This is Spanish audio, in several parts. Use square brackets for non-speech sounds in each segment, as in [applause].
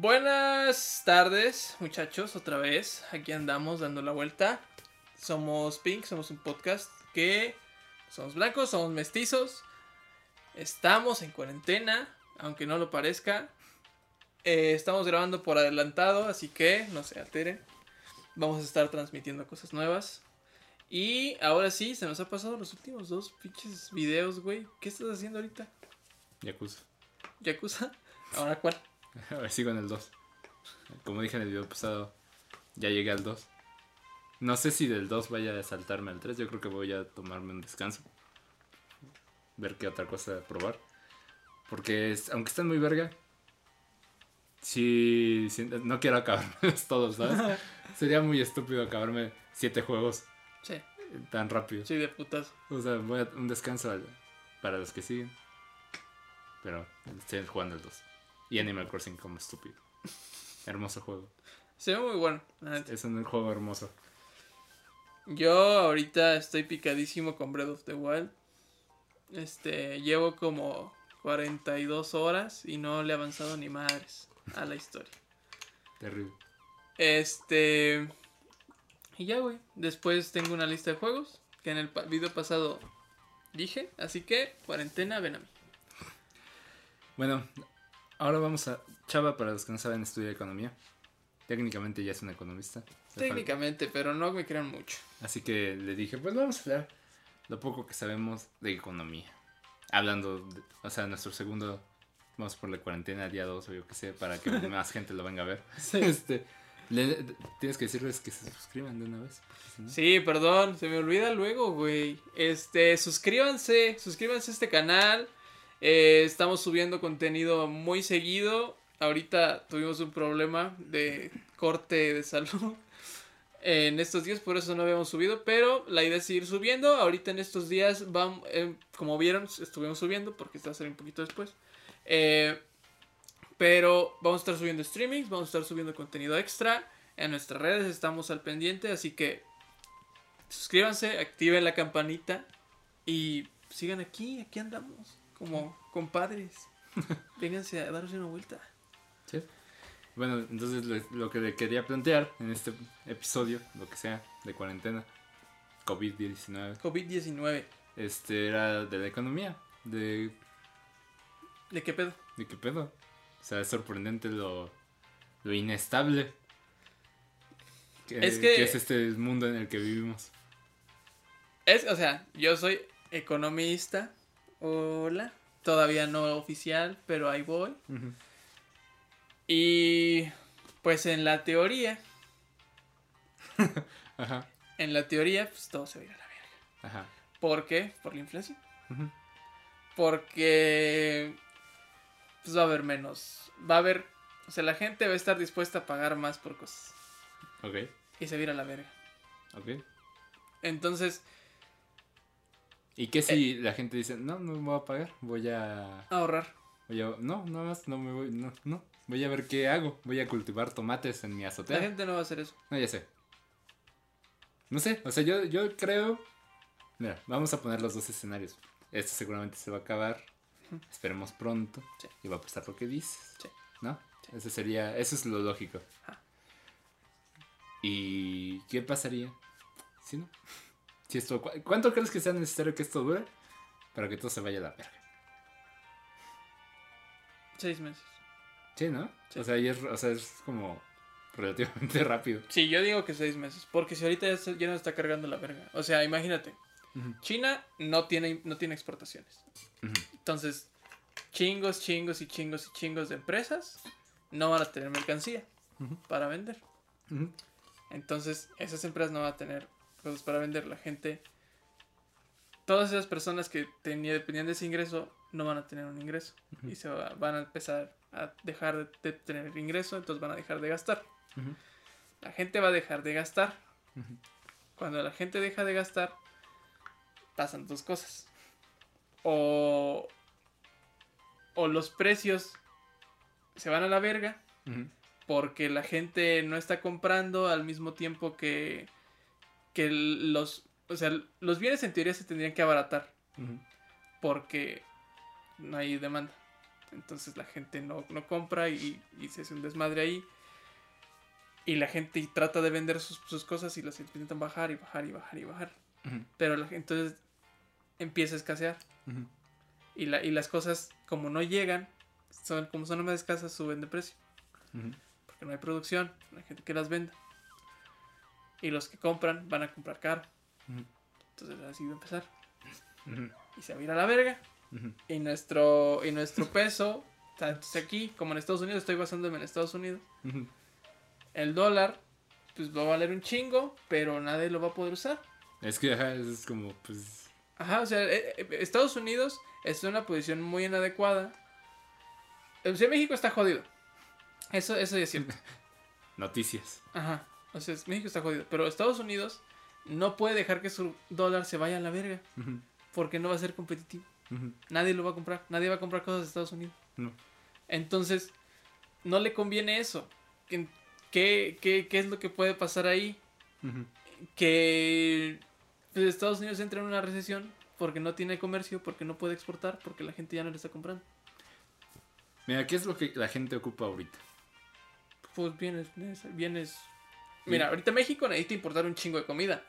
Buenas tardes, muchachos, otra vez. Aquí andamos dando la vuelta. Somos Pink, somos un podcast que somos blancos, somos mestizos. Estamos en cuarentena, aunque no lo parezca. Eh, estamos grabando por adelantado, así que no se alteren. Vamos a estar transmitiendo cosas nuevas. Y ahora sí, se nos ha pasado los últimos dos pinches videos, güey. ¿Qué estás haciendo ahorita? Yakuza. ¿Yakuza? ¿Ahora cuál? [laughs] A ver, sigo en el 2. Como dije en el video pasado, ya llegué al 2. No sé si del 2 vaya a saltarme al 3. Yo creo que voy a tomarme un descanso. Ver qué otra cosa probar. Porque es- aunque están muy verga, sí, no quiero acabarme [laughs] todos, ¿sabes? [laughs] Sería muy estúpido acabarme 7 juegos Sí, tan rápido. sí, de putas. O sea, voy a un descanso para los que siguen. Pero estoy jugando el 2. Y Animal Crossing como estúpido. Hermoso juego. Se ve muy bueno. Es un juego hermoso. Yo ahorita estoy picadísimo con Breath of the Wild. Este, llevo como 42 horas y no le he avanzado ni madres a la historia. Terrible. Este, y ya, güey. Después tengo una lista de juegos que en el video pasado dije, así que cuarentena, ven a mí. Bueno, ahora vamos a. Chava, para los que no saben, estudia economía. Técnicamente ya es un economista. Técnicamente, pero no me crean mucho. Así que le dije, pues vamos a hablar lo poco que sabemos de economía. Hablando, de- o sea, nuestro segundo, vamos por la cuarentena, día 2 o yo qué sé, para que [laughs] más gente lo venga a ver. [laughs] Este, le- tienes que decirles que se suscriban de una vez. si no- Sí, perdón, se me olvida luego, güey. Este, suscríbanse, suscríbanse a este canal. Eh, estamos subiendo contenido muy seguido. Ahorita tuvimos un problema de corte de salud [laughs] en estos días, por eso no habíamos subido. Pero la idea es seguir subiendo. Ahorita en estos días, vamos, eh, como vieron, estuvimos subiendo porque está a salir un poquito después. Eh, pero vamos a estar subiendo streamings, vamos a estar subiendo contenido extra. En nuestras redes estamos al pendiente, así que suscríbanse, activen la campanita y sigan aquí, aquí andamos, como compadres. [laughs] Vénganse a darse una vuelta. Sí. Bueno, entonces lo que le quería plantear en este episodio, lo que sea, de cuarentena, COVID-19, COVID-19. este era de la economía, de, ¿De qué pedo? de qué pedo. O sea, es sorprendente lo, lo inestable que Es que- que es este mundo en el que vivimos. Es, o sea, yo soy economista. Hola. Todavía no oficial, pero ahí voy. Y pues en la teoría, [laughs] Ajá, en la teoría, pues todo se va a ir a la verga. ajá. ¿Por qué? Por la inflación. Porque pues va a haber menos. Va a haber. O sea, la gente va a estar dispuesta a pagar más por cosas. Ok, Y se va a ir a la verga. ok. Entonces, ¿Y qué si la gente dice, no, no me voy a pagar, voy a... ahorrar. Voy a no, nada más, no me voy, no, no. Voy a ver qué hago. Voy a cultivar tomates en mi La azotea. gente no va a hacer eso. No, ya sé. No sé, o sea, yo, yo creo... Mira, vamos a poner los dos escenarios. Este seguramente se va a acabar. Esperemos pronto. Sí. Y va a pasar lo que dices. Sí. ¿No? Ese sería, eso es lo lógico. Ajá. ¿Y qué pasaría? Si no. Si esto, ¿cu- ¿Cuánto crees que sea necesario que esto dure? Para que todo se vaya a la verga. Seis meses. Sí, ¿no? Sí. O, sea, y es, o sea, es como relativamente [laughs] rápido. Sí, yo digo que seis meses. Porque si ahorita ya, se- ya nos está cargando la verga. O sea, imagínate. China no tiene, no tiene exportaciones. Entonces, chingos, chingos y chingos y chingos de empresas no van a tener mercancía para vender. Entonces, esas empresas no van a tener cosas para vender. La gente, todas esas personas que tenía, dependían de ese ingreso, no van a tener un ingreso. Y se va- van a empezar a dejar de, tener ingreso, entonces van a dejar de gastar. La gente va a dejar de gastar. Cuando la gente deja de gastar, pasan dos cosas. O, o los precios se van a la verga porque la gente no está comprando al mismo tiempo que, que los, o sea, los bienes en teoría se tendrían que abaratar porque no hay demanda. Entonces la gente no, no compra y, y se hace un desmadre ahí. Y la gente trata de vender sus, sus cosas y las intentan bajar y bajar y bajar y bajar. Pero la entonces empieza a escasear. Y, la, y las cosas, como no llegan, son, como son más escasas, suben de precio. Porque no hay producción, no hay gente que las venda. Y los que compran van a comprar caro. Entonces así va a empezar. Y se va a ir a la verga. Y nuestro, y nuestro peso, tanto aquí como en Estados Unidos, estoy basándome en Estados Unidos. El dólar, pues va a valer un chingo, pero nadie lo va a poder usar. Es que, ajá, es como, pues. Ajá, o sea, eh, eh, Estados Unidos está en una posición muy inadecuada. O sea, México está jodido. Eso, eso ya es cierto. [laughs] Noticias. Ajá. O sea, México está jodido. Pero Estados Unidos no puede dejar que su dólar se vaya a la verga. Porque no va a ser competitivo. Nadie lo va a comprar. Nadie va a comprar cosas de Estados Unidos. No. Entonces, no le conviene eso. ¿Qué, qué, qué, qué es lo que puede pasar ahí? Que pues, Estados Unidos entra en una recesión porque no tiene comercio, porque no puede exportar, porque la gente ya no le está comprando. Mira, ¿qué es lo que la gente ocupa ahorita? Pues bienes, bienes, bienes. Mira, ahorita México necesita importar un chingo de comida.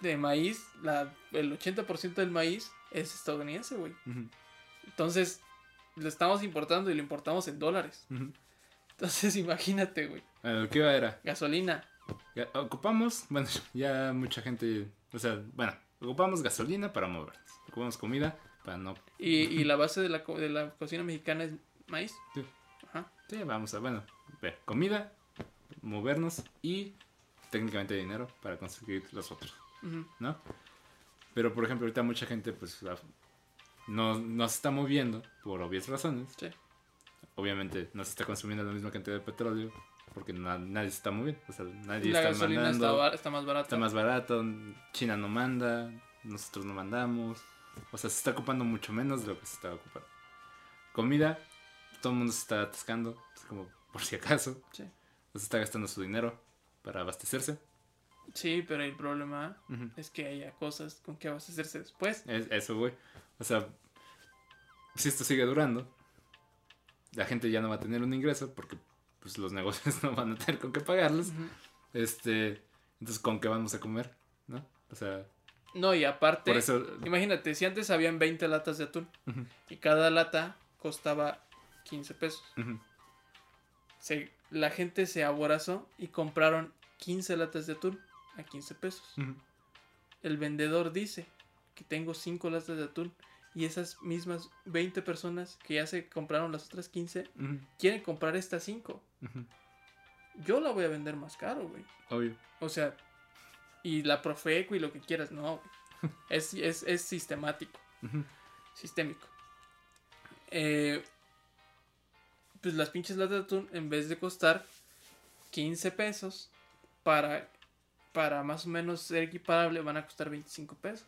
De maíz, la, el 80% del maíz es estadounidense, güey. Entonces, lo estamos importando y lo importamos en dólares. Entonces, [laughs] imagínate, güey. Bueno, ¿qué era? Gasolina. Ocupamos, bueno, [laughs] ya mucha gente, o sea, bueno, ocupamos gasolina para movernos, ocupamos comida para no, Y, y la base de la, de la cocina mexicana es maíz. Sí. Ajá. sí, vamos a, bueno, comida, movernos y técnicamente dinero para conseguir los otros, Ujú. ¿no? Pero, por ejemplo, ahorita mucha gente, pues, la- no, no se está moviendo por obvias razones. Sí. Obviamente no se está consumiendo la misma cantidad de petróleo porque na- nadie se está moviendo, o sea, nadie La está gasolina mandando. está, está más barata. Está más barato, China no manda, nosotros no mandamos. O sea, se está ocupando mucho menos de lo que se estaba ocupando. Comida, todo el mundo se está atascando, es como por si acaso. Sí. Está gastando su dinero para abastecerse. Sí, pero el problema es que haya cosas con que abastecerse después. Es- eso, güey. O sea, si esto sigue durando, la gente ya no va a tener un ingreso porque pues, los [laughs] negocios no van a tener con qué pagarles. Ujú. Este, entonces, ¿con qué vamos a comer? ¿No? O sea, No, y aparte, por eso... imagínate, si antes habían 20 latas de atún y cada lata costaba 15 pesos. Se, la gente se aborazó y compraron 15 latas de atún a 15 pesos. El vendedor dice que tengo 5 latas de atún y esas mismas 20 personas que ya se compraron las otras 15 Ujú, quieren comprar estas 5. ujú. Yo la voy a vender más caro, güey. Obvio. O sea, y la Profeco y lo que quieras, no. güey. [laughs] Es, es, es sistemático, sistémico. Eh, pues las pinches latas de atún, en vez de costar 15 pesos, para, para más o menos ser equiparable, van a costar 25 pesos.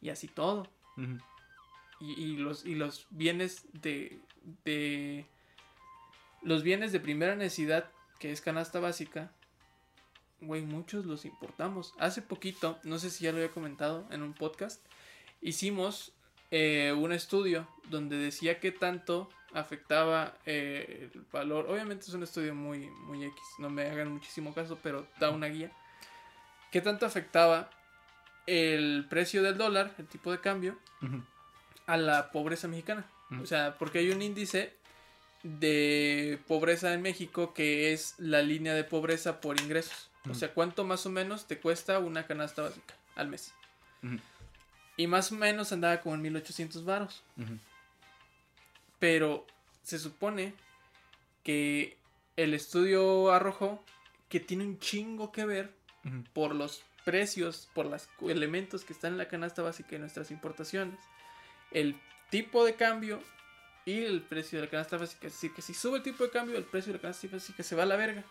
Y así todo. y los, y los bienes de, de. Los bienes de primera necesidad, que es canasta básica, güey, muchos los importamos. Hace poquito, no sé si ya lo había comentado en un podcast, hicimos eh, un estudio donde decía que tanto afectaba eh, el valor. Obviamente es un estudio muy, muy X, no me hagan muchísimo caso, pero da una guía. ¿Qué tanto afectaba el precio del dólar, el tipo de cambio, a la pobreza mexicana. O sea, porque hay un índice de pobreza en México que es la línea de pobreza por ingresos. O sea, cuánto más o menos te cuesta una canasta básica al mes. Y más o menos andaba como en 1800 varos. Pero se supone que el estudio arrojó que tiene un chingo que ver por los precios, por los elementos que están en la canasta básica de nuestras importaciones, el tipo de cambio y el precio de la canasta básica. Es decir, que si sube el tipo de cambio, el precio de la canasta básica se va a la verga.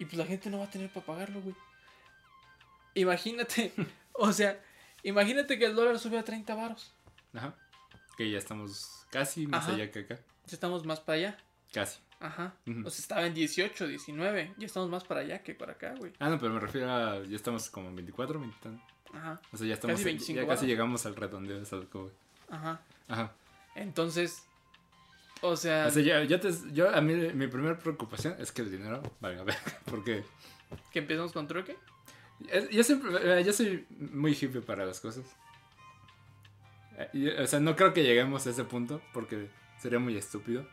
Y pues la gente no va a tener para pagarlo, güey. Imagínate, [laughs] o sea, imagínate que el dólar sube a 30 varos. Ajá. Que ya estamos casi más Ajá. allá que acá. Ya estamos más para allá. Casi. Ajá. O sea, estaba en 18, 19. Ya estamos más para allá que para acá, güey. Ah, no, pero me refiero a. Ya estamos como en 24, 20 tan- Ajá. O sea, ya estamos. Casi 25 ya casi llegamos al redondeo. ¿sabes cómo? Ajá. Ajá. Entonces, o sea... O sea, yo, yo, te, yo a mí mi primera preocupación es que el dinero valga ver, [laughs] porque... ¿Que empezamos con trueque? es- Yo siempre, eh, yo soy muy hippie para las cosas. Eh, O sea, no creo que lleguemos a ese punto, porque sería muy estúpido.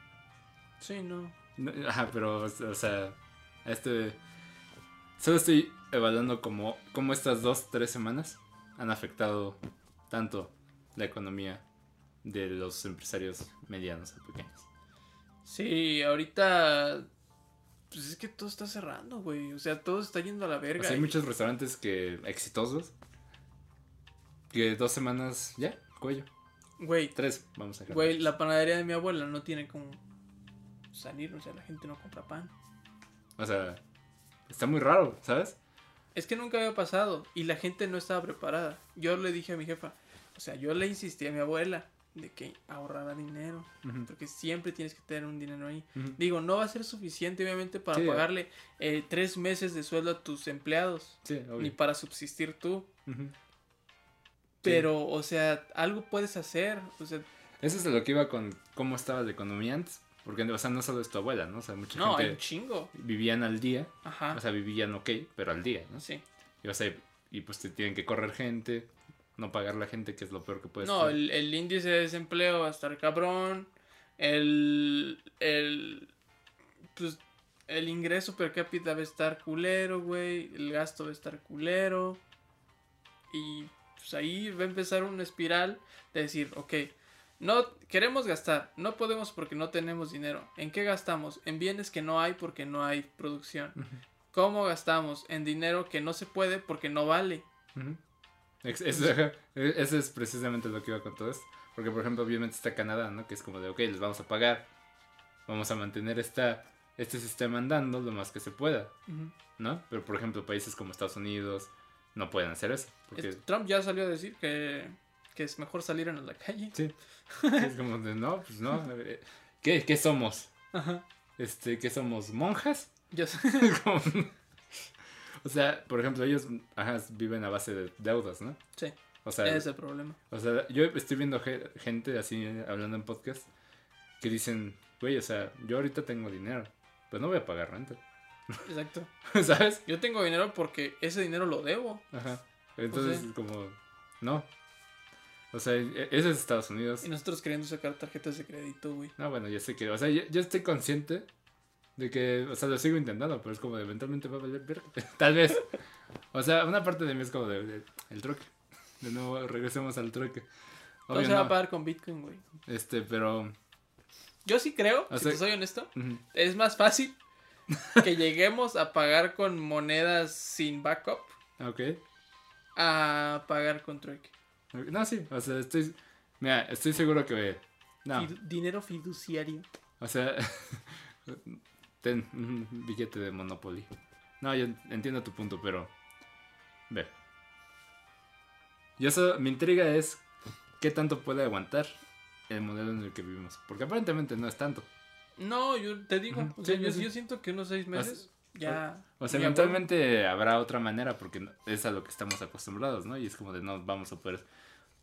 Sí, no. No, Ajá, pero, o sea, este... Solo estoy evaluando cómo, cómo estas dos, tres semanas han afectado tanto la economía de los empresarios medianos y pequeños. Sí, ahorita... Pues es que todo está cerrando, güey. O sea, todo está yendo a la O verga. sea, hay muchos restaurantes que exitosos que dos semanas ya, cuello. Güey, Tres, vamos a güey, la panadería de mi abuela no tiene como salir. O sea, la gente no compra pan. O sea, está muy raro, ¿sabes? Es que nunca había pasado y la gente no estaba preparada. Yo le dije a mi jefa, o sea, yo le insistí a mi abuela de que ahorrara dinero, porque siempre tienes que tener un dinero ahí. Digo, no va a ser suficiente obviamente para Sí. pagarle eh, tres meses de sueldo a tus empleados, Sí, ni para subsistir tú. Ujú. Pero, o sea, algo puedes hacer. O sea, Eso es de lo que iba con cómo estaba la economía antes. Porque, o sea, no solo es tu abuela, ¿no? O sea, mucha no, hay un gente chingo. vivían al día. Ajá. O sea, vivían ok, pero al día, ¿no? sí. Y, o sea, y pues te tienen que correr gente, no pagar la gente, que es lo peor que puedes No, el, el índice de desempleo va a estar cabrón. El, el, pues, el ingreso per cápita va a estar culero, güey. El gasto va a estar culero. Y pues ahí va a empezar una espiral de decir, ok, no queremos gastar, no podemos porque no tenemos dinero. ¿En qué gastamos? En bienes que no hay porque no hay producción. ¿Cómo gastamos? En dinero que no se puede porque no vale. Ex- Eso, e- es precisamente lo que iba con todo esto. Porque, por ejemplo, obviamente está Canadá, ¿no? Que es como de, ok, les vamos a pagar. Vamos a mantener esta, este sistema andando lo más que se pueda. ¿no? Pero, por ejemplo, países como Estados Unidos no pueden hacer eso. Porque Trump ya salió a decir que, que es mejor salir en la calle. sí, es como de, no, pues no. eh, ¿Qué, qué somos? Ajá. Este, ¿Qué somos? ¿Monjas? Ya sé. [laughs] Como- o sea, por ejemplo, ellos ajá, viven a base de deudas, ¿no? Sí, O sea, es el problema. O sea, yo estoy viendo ge- gente así eh, hablando en podcast que dicen, güey, o sea, yo ahorita tengo dinero, pero no voy a pagar renta. Exacto. [laughs] ¿Sabes? Yo tengo dinero porque ese dinero lo debo. Ajá. Entonces, sea- como, no. O sea, e- eso es Estados Unidos. Y nosotros queriendo sacar tarjetas de crédito, güey. No, bueno, yo sé que, o sea, yo, yo estoy consciente de que, o sea, lo sigo intentando, pero es como de eventualmente va a valer verga. [laughs] Tal vez. O sea, una parte de mí es como de, de- el trueque. De nuevo, regresemos al trueque. Todo Obvio, se va a no. pagar con Bitcoin, güey. Este, pero. Yo sí creo, O si sea- te soy honesto, ujú. es más fácil que lleguemos a pagar con monedas sin backup Ok. a pagar con trueque. No, sí, o sea, estoy. Mira, estoy seguro que. No, dinero fiduciario. o sea. [laughs] ten un billete de Monopoly. No, yo entiendo tu punto, pero. Ve. Yo eso, mi intriga es. ¿Qué tanto puede aguantar el modelo en el que vivimos? Porque aparentemente no es tanto. No, yo te digo, o sea, sí, yo, sí. yo siento que unos seis meses ya. O sea, eventualmente habrá otra manera porque es a lo que estamos acostumbrados, ¿no? Y es como de no vamos a poder.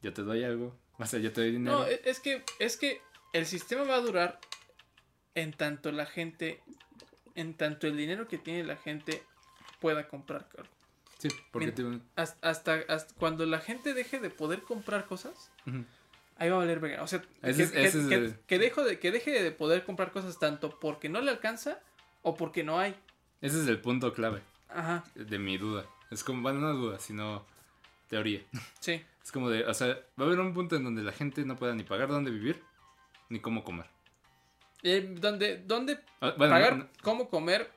Yo te doy algo. O sea, yo te doy dinero. No, e- es que, es que el sistema va a durar en tanto la gente, en tanto el dinero que tiene la gente pueda comprar algo. sí, porque Mira, te- Hasta, hasta, hasta cuando la gente deje de poder comprar cosas, Ujú. Ahí va a valer verga. O sea, Ese que, es- que- ese es que- dejo de, que deje de poder comprar cosas tanto porque no le alcanza o porque no hay. Ese es el punto clave Ajá, de mi duda. Es como, bueno, no duda, sino teoría. sí. Es como de, o sea, va a haber un punto en donde la gente no pueda ni pagar dónde vivir, ni cómo comer. Eh, donde, donde Ah, Bueno, pagar no- no, cómo comer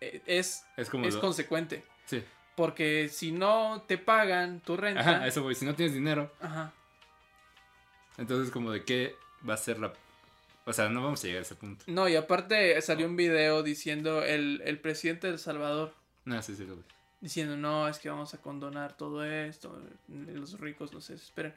eh, es, es como... es lo- consecuente. sí. Porque si no te pagan tu renta. Ajá, eso voy. Si no tienes dinero, Ajá. Entonces como de qué va a ser la... O sea, no vamos a llegar a ese punto. No, y aparte salió un video diciendo el, el presidente de El Salvador No, sí, sí, lo vi. diciendo, no, es que vamos a condonar todo esto, los ricos no se desesperan.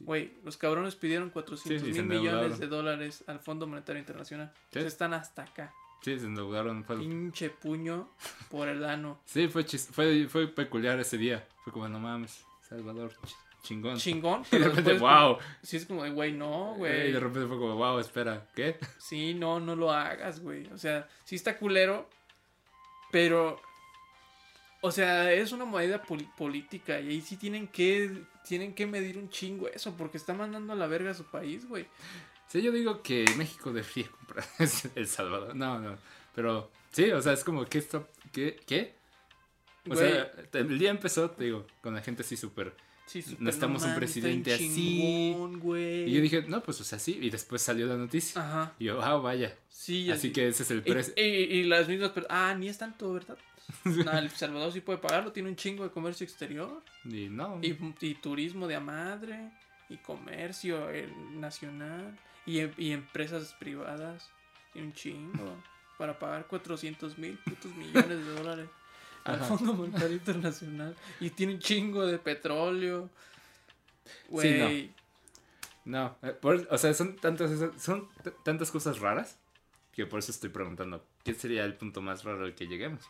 Güey, los cabrones pidieron 400 Sí, sí, se mil millones de dólares al Fondo Monetario Internacional. Sí. Están hasta acá. Sí, se endeudaron. Fue... Pinche puño por el ano. [laughs] Sí, fue, chis- fue, fue peculiar ese día. Fue como, no mames, Salvador, ch- chingón. chingón. [laughs] Y de repente, wow. sí es como de, güey, no, Y güey. de repente fue como, wow, espera, ¿qué? [laughs] Sí, no, no lo hagas, güey. O sea, sí está culero, pero... O sea, es una poli- política y ahí sí tienen que, tienen que medir un chingo eso, porque está mandando a la verga a su país, güey. Sí, yo digo que México debería [laughs] comprar El Salvador. No, no. Pero sí, o sea, es como, ¿qué está? ¿Qué? ¿Qué? O sea, el día empezó, te digo, con la gente así súper. Sí, necesitamos un presidente así. chingón. Y yo dije, no, pues o sea, sí. Y después salió la noticia. Ajá, Y yo, ah, vaya. sí. Así que ese es el precio. y- y las mismas personas, ah, ni es tanto, ¿verdad? [laughs] El Salvador sí puede pagarlo, tiene un chingo de comercio exterior. Y no. Y, y turismo de a madre. Y comercio nacional. Y, y empresas privadas. Tiene un chingo. [laughs] Para pagar 400 mil putos millones de dólares. Al. Fondo Monetario Internacional. Y tiene un chingo de petróleo. Güey. No, eh, por- o sea, son tantas, son tantas cosas raras que por eso estoy preguntando, ¿qué sería el punto más raro al que lleguemos?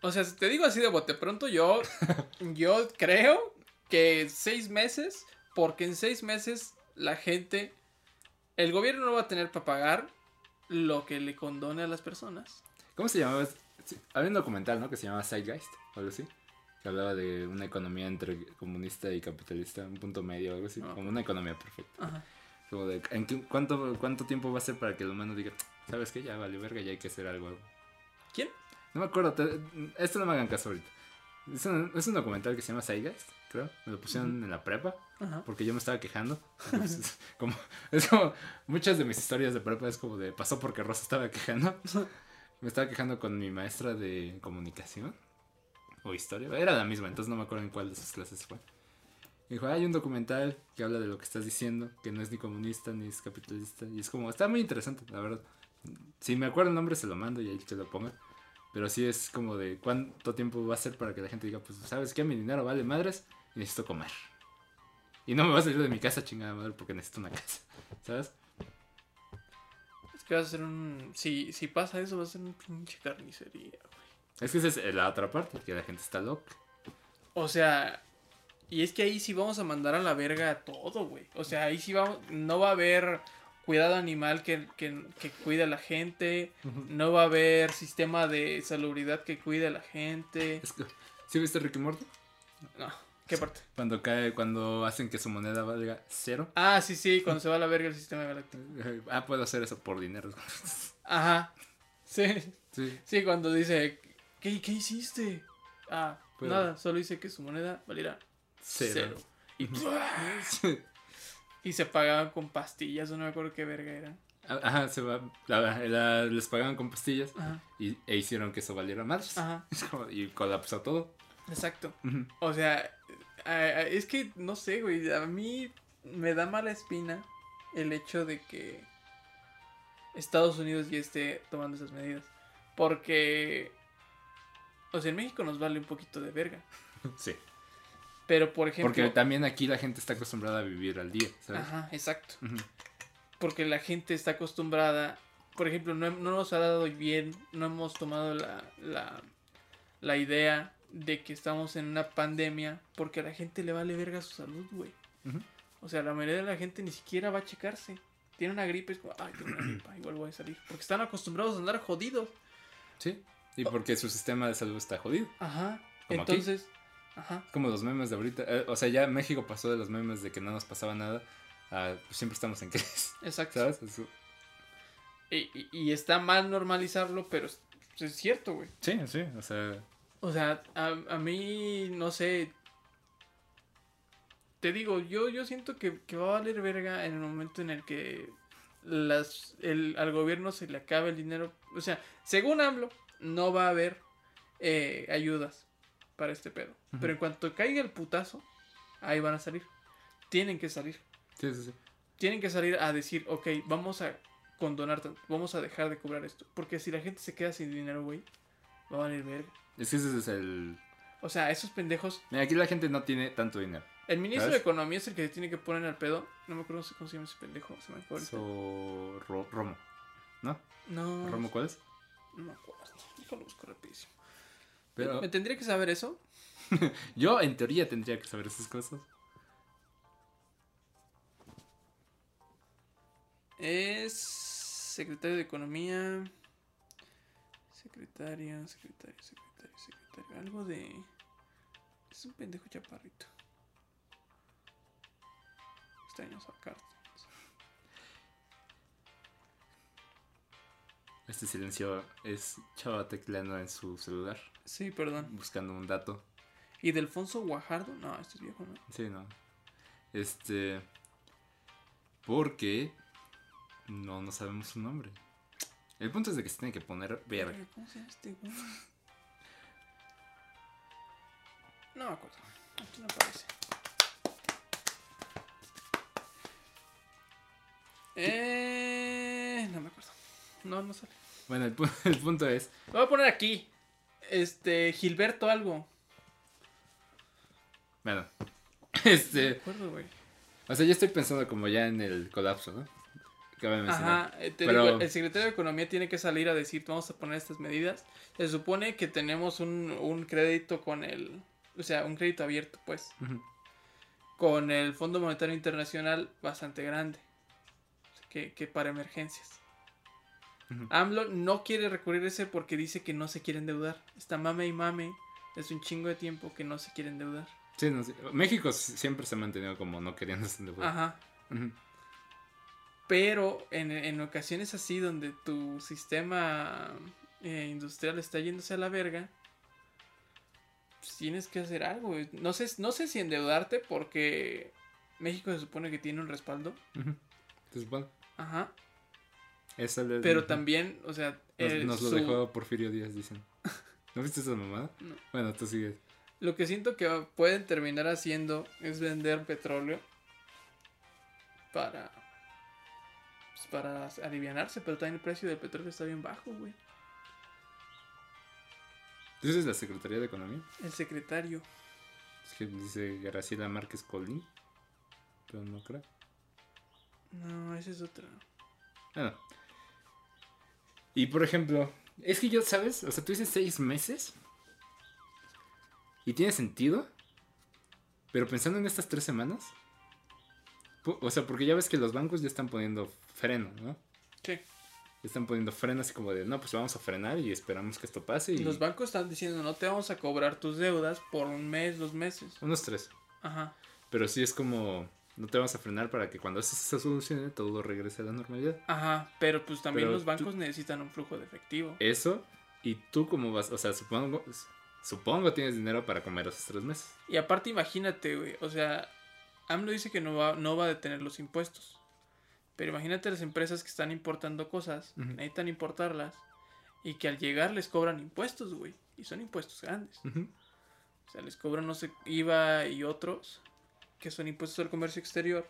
O sea, si te digo así de bote pronto, yo, [laughs] yo creo que seis meses, porque en seis meses la gente, el gobierno no va a tener para pagar lo que le condone a las personas. ¿Cómo se llamaba? Sí, había un documental, ¿no? Que se llamaba Zeitgeist, o algo así. Que hablaba de una economía entre comunista y capitalista, un punto medio, algo así. Ah. Como una economía perfecta. Aja. Como de, ¿en qué- cuánto, ¿cuánto tiempo va a ser para que el humano diga, ¿sabes qué? Ya vale verga, ya hay que hacer algo. ¿Quién? No me acuerdo, te- esto no me hagan caso ahorita. Es un, es un documental que se llama Zeitgeist, creo. Me lo pusieron en la prepa. Ajá. porque yo me estaba quejando. Entonces, [laughs] como, es como muchas de mis historias de prepa es como de pasó porque Rosa estaba quejando. [laughs] Me estaba quejando con mi maestra de comunicación o historia. Era la misma, entonces no me acuerdo en cuál de sus clases fue. Me dijo, hay un documental que habla de lo que estás diciendo, que no es ni comunista ni es capitalista. Y es como, está muy interesante, la verdad. Si me acuerdo el nombre se lo mando y ahí que lo ponga. Pero sí es como de cuánto tiempo va a ser para que la gente diga, pues, ¿sabes qué? Mi dinero vale madres y necesito comer. Y no me va a salir de mi casa, chingada madre, porque necesito una [laughs] casa. ¿Sabes? Que va a ser un... Si, si pasa eso, va a ser un pinche carnicería, güey. Es que esa es la otra parte, que la gente está loca. O sea... Y es que ahí sí vamos a mandar a la verga todo, güey. O sea, ahí sí vamos... No va a haber cuidado animal que, que, que cuide a la gente. No va a haber sistema de salubridad que cuide a la gente. Es que, ¿Sí viste Ricky Morty? No, ¿qué parte? Cuando cae, cuando hacen que su moneda valga cero. Ah, sí, sí, cuando se va a la verga el sistema galáctico. [laughs] Ah, puedo hacer eso por dinero. [laughs] Ajá. Sí, Sí. sí, cuando dice, ¿qué, qué hiciste? Ah, Pues- nada, solo hice que su moneda valiera Cero. cero. [laughs] Y, y se pagaban con pastillas, o no me acuerdo qué verga eran. Ajá, se va. la- la- les pagaban con pastillas Ajá, y, e hicieron que eso valiera más. ajá, y colapsó todo. exacto. Ujú. O sea, es que no sé, güey. A mí me da mala espina el hecho de que Estados Unidos ya esté tomando esas medidas. Porque, o sea, en México nos vale un poquito de verga. [laughs] Sí. Pero, por ejemplo. Porque también aquí la gente está acostumbrada a vivir al día, ¿sabes? Ajá, exacto. Porque la gente está acostumbrada. Por ejemplo, no, no nos ha dado bien, no hemos tomado la, la, la idea de que estamos en una pandemia porque a la gente le vale verga su salud, güey. O sea, la mayoría de la gente ni siquiera va a checarse. Tiene una gripe, es como, ay, tengo una gripa, igual voy a salir. Porque están acostumbrados a andar jodidos. Sí. Y porque su sistema de salud está jodido. Ajá. Como aquí. Entonces, ajá. Como los memes de ahorita. Eh, o sea, ya México pasó de los memes de que no nos pasaba nada a pues, siempre estamos en crisis. Exacto. ¿Sabes? Eso- Y, y- y está mal normalizarlo, pero es, es cierto, güey. Sí, sí. O sea, O sea, a, a mí, no sé. Te digo, yo, yo siento que, que va a valer verga en el momento en el que las, el, al gobierno se le acabe el dinero. O sea, según AMLO, no va a haber eh, ayudas para este pedo. Pero en cuanto caiga el putazo, ahí van a salir. Tienen que salir. sí, sí, sí. Tienen que salir a decir, ok, vamos a condonar, tanto, vamos a dejar de cobrar esto. Porque si la gente se queda sin dinero, güey, Va a valer verga. Es que ese es el. O sea, esos pendejos. Mira, aquí la gente no tiene tanto dinero. El ministro de Economía es el que tiene que poner al pedo. No me acuerdo cómo se llama ese pendejo. Se me acuerda. Romo. ¿No? No. ¿Romo cuál es? No me acuerdo. Déjalo busco rapidísimo. Pero... ¿Me tendría que saber eso? [laughs] Yo, en teoría, tendría que saber esas cosas. Es secretario de Economía. Secretaria, secretario, secretario, secretario. Algo de. Es un pendejo chaparrito. Extraño sacar. Este silencio es Chava tecleando en su celular. Sí, perdón. Buscando un dato. ¿Y de Alfonso Guajardo? No, este es viejo, ¿no? Sí, no. Este. Porque. No, no sabemos su nombre. El punto es de que se tiene que poner verga. ¿Cómo se llama este güey? No me acuerdo. Aquí no aparece. Eh, no me acuerdo. No, no sale. Bueno, el, pu- [laughs] el punto es. Lo voy a poner aquí. Este, Gilberto algo. Bueno. [laughs] No me Este. acuerdo, güey. O sea, yo estoy pensando como ya en el colapso, ¿no? Cabe mencionar. Ajá, eh, te Pero- digo, el secretario de Economía tiene que salir a decir, vamos a poner estas medidas. Se supone que tenemos un, un crédito con el, o sea, un crédito abierto, pues, con el Fondo Monetario Internacional bastante grande, o sea, que, que para emergencias. Ujú. AMLO no quiere recurrir a ese porque dice que no se quiere endeudar. Está mame y mame, es un chingo de tiempo que no se quiere endeudar. Sí, no, sí. México siempre se ha mantenido como no queriendo endeudar. Ajá. Pero en, en ocasiones así donde tu sistema eh, industrial está yéndose a la verga, pues tienes que hacer algo. No sé, no sé si endeudarte porque México se supone que tiene un respaldo. Se supone. Ajá. Esa le- Pero ujú. también, o sea, Nos, nos lo su- dejó Porfirio Díaz, dicen. ¿No viste esa mamada? [laughs] No. Bueno, tú sigues. lo que siento que pueden terminar haciendo es vender petróleo para para alivianarse, pero también el precio del petróleo está bien bajo, güey. ¿Tú dices la Secretaría de Economía? El secretario. Es que dice Graciela Márquez Colín. Pero no creo. No, esa es otra. Bueno. Y por ejemplo, es que yo, ¿sabes? O sea, tú dices seis meses. Y tiene sentido. Pero pensando en estas tres semanas. O sea, porque ya ves que los bancos ya están poniendo freno, ¿no? Sí. Ya están poniendo freno así como de, no, pues vamos a frenar y esperamos que esto pase. Y Los bancos están diciendo no te vamos a cobrar tus deudas por un mes, dos meses. Unos tres. Ajá. Pero sí es como, no te vamos a frenar para que cuando eso se solucione todo regrese a la normalidad. Ajá. Pero pues también Pero los bancos necesitan un flujo de efectivo. Eso, y tú cómo vas, o sea, supongo, supongo tienes dinero para comer esos tres meses. Y aparte imagínate, güey. O sea, AMLO dice que no va, no va a detener los impuestos. Pero imagínate las empresas que están importando cosas, Ujú. necesitan importarlas. Y que al llegar les cobran impuestos, güey. Y son impuestos grandes. Ujú. O sea, les cobran, no sé, IVA y otros, que son impuestos al comercio exterior.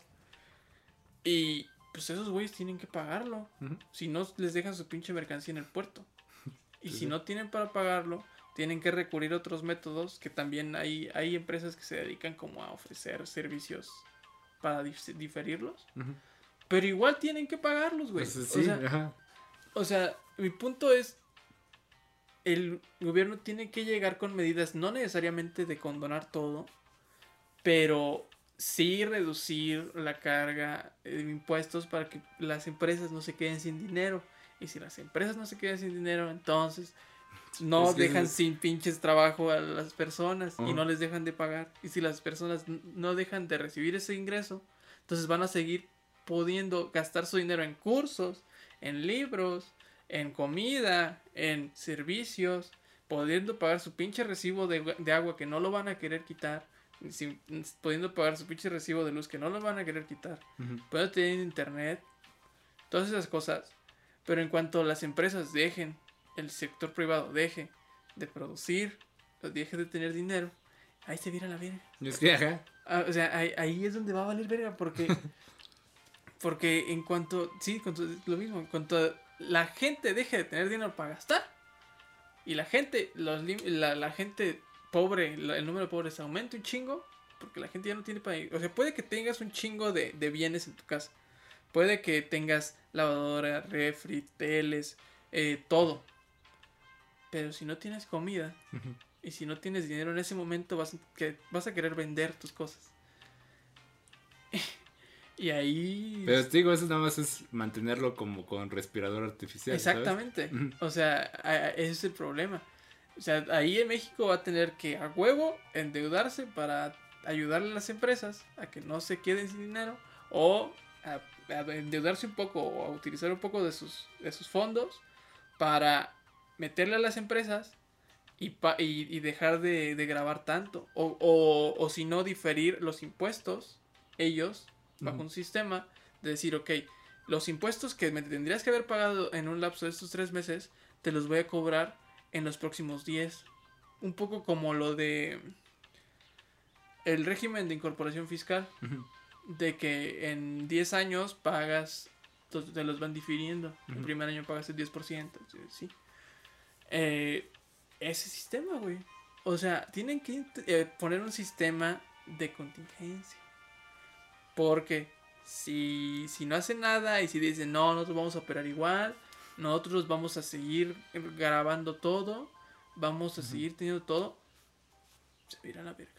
Y pues esos güeyes tienen que pagarlo. Si no, les dejan su pinche mercancía en el puerto. [laughs] Y si no tienen para pagarlo, tienen que recurrir a otros métodos que también hay, hay empresas que se dedican como a ofrecer servicios para dif- diferirlos. Pero igual tienen que pagarlos, güey. Pues, o sea, ajá. o sea, mi punto es, el gobierno tiene que llegar con medidas, no necesariamente de condonar todo, pero sí reducir la carga de impuestos para que las empresas no se queden sin dinero. Y si las empresas no se quedan sin dinero, entonces no Es que dejan es- sin pinches trabajo a las personas y no les dejan de pagar. Y si las personas no dejan de recibir ese ingreso, entonces van a seguir pudiendo gastar su dinero en cursos, en libros, en comida, en servicios, pudiendo pagar su pinche recibo de, de agua que no lo van a querer quitar, sin- pudiendo pagar su pinche recibo de luz que no lo van a querer quitar, Ujú. pudiendo tener internet, todas esas cosas. Pero en cuanto las empresas dejen, el sector privado deje de producir, o deje de tener dinero, ahí se viene la verga. Es que, ajá. Ah, o sea, ahí, ahí es donde va a valer verga porque [laughs] porque en cuanto sí, cuanto, lo mismo, en cuanto la gente deje de tener dinero para gastar y la gente los la, la gente pobre, la- el número de pobres aumenta un chingo porque la gente ya no tiene para o sea, puede que tengas un chingo de, de bienes en tu casa. Puede que tengas lavadora, refri, teles, eh, todo. Pero si no tienes comida, y si no tienes dinero en ese momento vas, a que, vas a querer vender tus cosas. [laughs] Y ahí... Pero te digo, eso nada más es mantenerlo como con respirador artificial. Exactamente. O sea, ese es el problema. O sea, ahí en México va a tener que a huevo endeudarse para ayudarle a las empresas a que no se queden sin dinero o a, endeudarse un poco o a utilizar un poco de sus, de sus fondos para meterle a las empresas y, y, dejar de, grabar tanto. O, o, o, si no, diferir los impuestos, ellos, bajo un sistema de decir, ok, los impuestos que me tendrías que haber pagado en un lapso de estos tres meses, te los voy a cobrar en los próximos 10. Un poco como lo de el régimen de incorporación fiscal. De que en 10 años pagas, te los van difiriendo. El primer año pagas el 10%. Sí. Eh, ese sistema, güey. O sea, tienen que eh, poner un sistema de contingencia. Porque si, si no hacen nada y si dicen, no, nosotros vamos a operar igual, nosotros vamos a seguir grabando todo, vamos a seguir teniendo todo, se va a ir a la verga.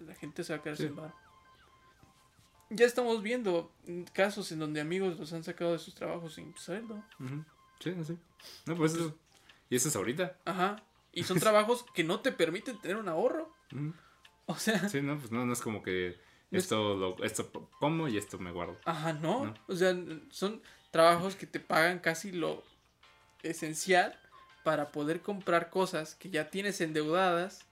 la gente se va a quedar sin bar. Ya estamos viendo casos en donde amigos los han sacado de sus trabajos sin sueldo. Sí, sí. No, pues eso. Y eso es ahorita. Ajá. Y son [laughs] trabajos que no te permiten tener un ahorro. O sea. Sí, no, pues no, no es como que esto lo, esto como y esto me guardo. Ajá, no. O sea, son trabajos que te pagan casi lo esencial para poder comprar cosas que ya tienes endeudadas,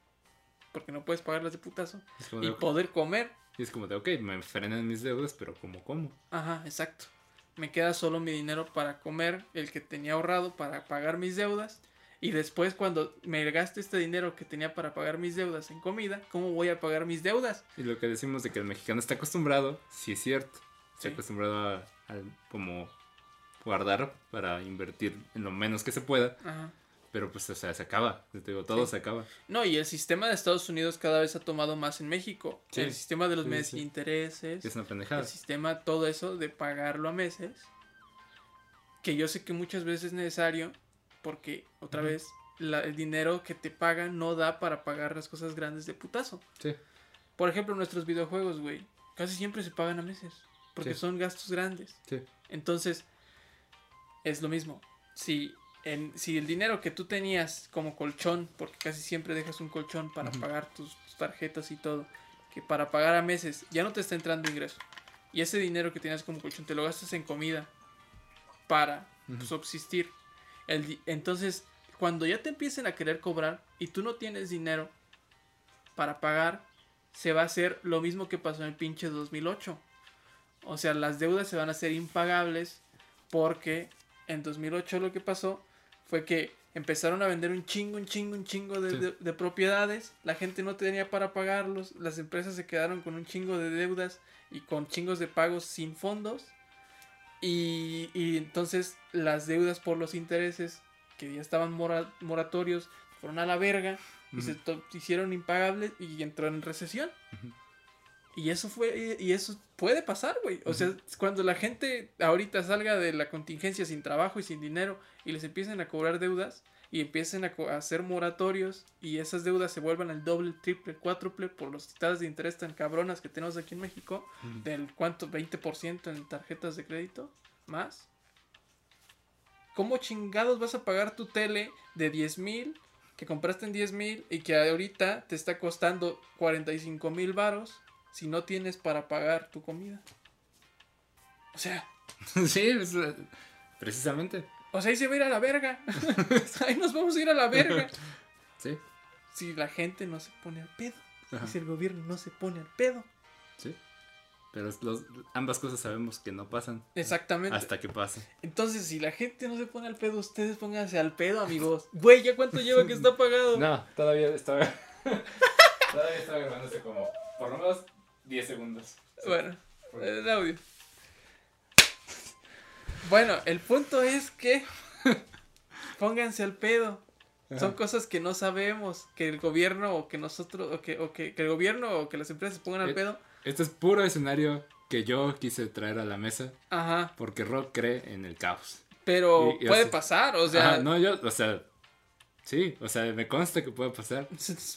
porque no puedes pagarlas de putazo, y poder comer. Y es como de, ok, me frenan mis deudas, pero como como. Ajá, exacto. Me queda solo mi dinero para comer, el que tenía ahorrado para pagar mis deudas. Y después cuando me gaste este dinero que tenía para pagar mis deudas en comida, ¿cómo voy a pagar mis deudas? Y lo que decimos de que el mexicano está acostumbrado, sí es cierto. Está acostumbrado a, a, como guardar para invertir en lo menos que se pueda. Pero pues, o sea, se acaba. Te digo, todo se acaba. No, y el sistema de Estados Unidos cada vez ha tomado más en México. El sistema de los meses intereses. Es una pendejada. El sistema, todo eso de pagarlo a meses. Que yo sé que muchas veces es necesario. Porque, otra vez, el dinero que te pagan no da para pagar las cosas grandes de putazo. Sí. Por ejemplo, nuestros videojuegos, güey. Casi siempre se pagan a meses. Porque son gastos grandes. Sí. Entonces, es lo mismo. Si, en, si el dinero que tú tenías como colchón, porque casi siempre dejas un colchón para pagar tus, tarjetas y todo, que para pagar a meses ya no te está entrando ingreso, y ese dinero que tenías como colchón te lo gastas en comida para subsistir, el, entonces cuando ya te empiecen a querer cobrar y tú no tienes dinero para pagar, se va a hacer lo mismo que pasó en el pinche 2008. O sea, las deudas se van a hacer impagables porque en 2008 lo que pasó fue que empezaron a vender un chingo, un chingo, un chingo de, propiedades. La gente no tenía para pagarlos. Las empresas se quedaron con un chingo de deudas y con chingos de pagos sin fondos. Y, entonces las deudas por los intereses que ya estaban moratorios fueron a la verga y se hicieron impagables y entró en recesión. Y eso fue, y eso puede pasar, güey. O sea, cuando la gente ahorita salga de la contingencia sin trabajo y sin dinero y les empiecen a cobrar deudas y empiecen a, hacer moratorios y esas deudas se vuelvan el doble, triple, cuádruple por los tasas de interés tan cabronas que tenemos aquí en México, del cuánto, 20% en tarjetas de crédito, más. ¿Cómo chingados vas a pagar tu tele de 10 mil que compraste en 10 mil y que ahorita te está costando 45 mil varos? si no tienes para pagar tu comida? O sea. [laughs] sí, eh, precisamente. O sea, ahí se va a ir a la verga. [laughs] ahí nos vamos a ir a la verga. [laughs] Sí. Si la gente no se pone al pedo. Y si el gobierno no se pone al pedo. Sí. Pero ambas cosas sabemos que no pasan. Exactamente. Hasta que pasen. Entonces, si la gente no se pone al pedo, ustedes pónganse al pedo, [laughs] amigos. Güey, ¿ya cuánto lleva que está pagado? No, todavía está. todavía está grabándose como. Por lo menos 10 segundos. Bueno, el audio. Bueno, el punto es que [laughs] pónganse al pedo. Son cosas que no sabemos, que el gobierno o que nosotros, o que, o que, el gobierno o que las empresas pongan al eh, pedo. Este es puro escenario que yo quise traer a la mesa. Ajá. Porque Rock cree en el caos. Pero puede pasar, o sea. no, yo, o sea, sí, o sea, me consta que puede pasar.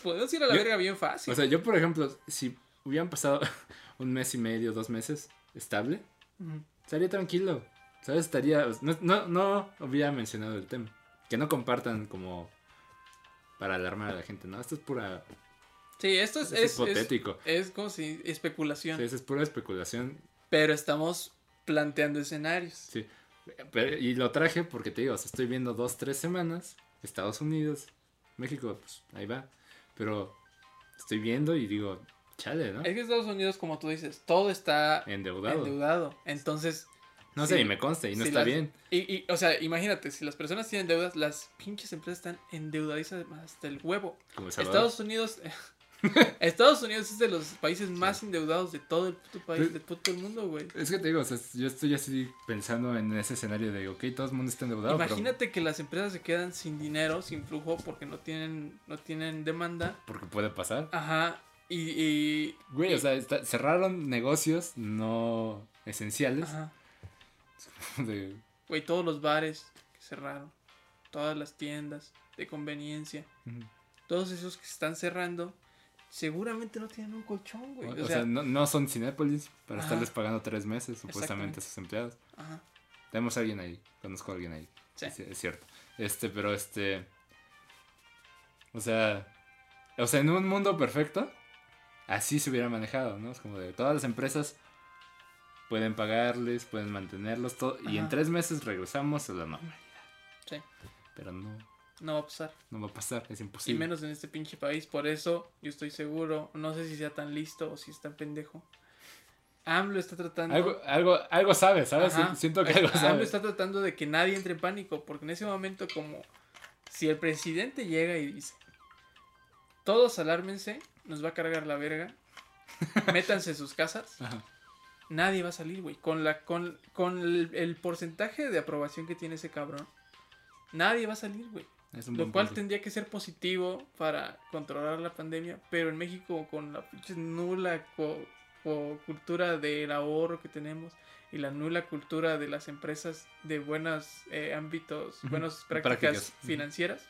Podemos ir a la verga bien fácil. O sea, yo, por ejemplo, si hubieran pasado [laughs] un mes y medio, dos meses, estable, Ujú. estaría tranquilo. ¿Sabes? Estaría. No, no, no había mencionado el tema. Que no compartan como para alarmar a la gente, ¿no? Esto es pura. Sí, esto es, Es, hipotético. es como si especulación. Sí, eso es pura especulación. Pero estamos planteando escenarios. Sí. Pero- y lo traje porque te digo, o sea, estoy viendo dos, tres semanas. Estados Unidos, México, pues ahí va. Pero estoy viendo y digo, chale, ¿no? Es que Estados Unidos, como tú dices, todo está Endeudado. endeudado. Entonces, No Sí. sé, y me consta, y no está las- bien. y, y, o sea, imagínate, si las personas tienen deudas, las pinches empresas están endeudadizas hasta el huevo. Como El. Estados Unidos. [laughs] Estados Unidos es de los países más endeudados de todo el puto país, de todo el mundo, güey. Es que te digo, o sea, yo estoy así pensando en ese escenario de, ok, todo el mundo está endeudado. pero- Imagínate que las empresas se quedan sin dinero, sin flujo, porque no tienen, no tienen demanda. Porque puede pasar. Ajá. Y, y- Güey, o sea, está- cerraron negocios no esenciales. ajá. [laughs] de- Güey, todos los bares que cerraron, todas las tiendas de conveniencia, todos esos que están cerrando, seguramente no tienen un colchón, güey. o, sea, no, no son Cinépolis para Ajá. estarles pagando tres meses, supuestamente, a sus empleados. ajá. Tenemos a alguien ahí, conozco a alguien ahí. Sí. Es, es cierto. Este, pero este. O sea. O sea, en un mundo perfecto, así se hubiera manejado, ¿no? Es como de todas las empresas pueden pagarles, pueden mantenerlos, todo, y en tres meses regresamos a la normalidad. Sí. Pero no, No va a pasar. no va a pasar, es Y imposible. menos en este pinche país. Por eso yo estoy seguro. No sé si sea tan listo o si es tan pendejo. AMLO está tratando. Algo, algo, algo sabe, ¿sabes? Ajá. Siento que algo AMLO sabe. está tratando de que nadie entre en pánico. Porque en ese momento, como si el presidente llega y dice: Todos alármense, nos va a cargar la verga. [laughs] Métanse en sus casas. Ajá. Nadie va a salir, güey. Con, la, con, con el, el porcentaje de aprobación que tiene ese cabrón. Nadie va a salir, güey. Lo cual punto. tendría que ser positivo para controlar la pandemia, pero en México con la nula co- co- cultura del ahorro que tenemos y la nula cultura de las empresas de buenos eh, ámbitos, buenas prácticas, financieras,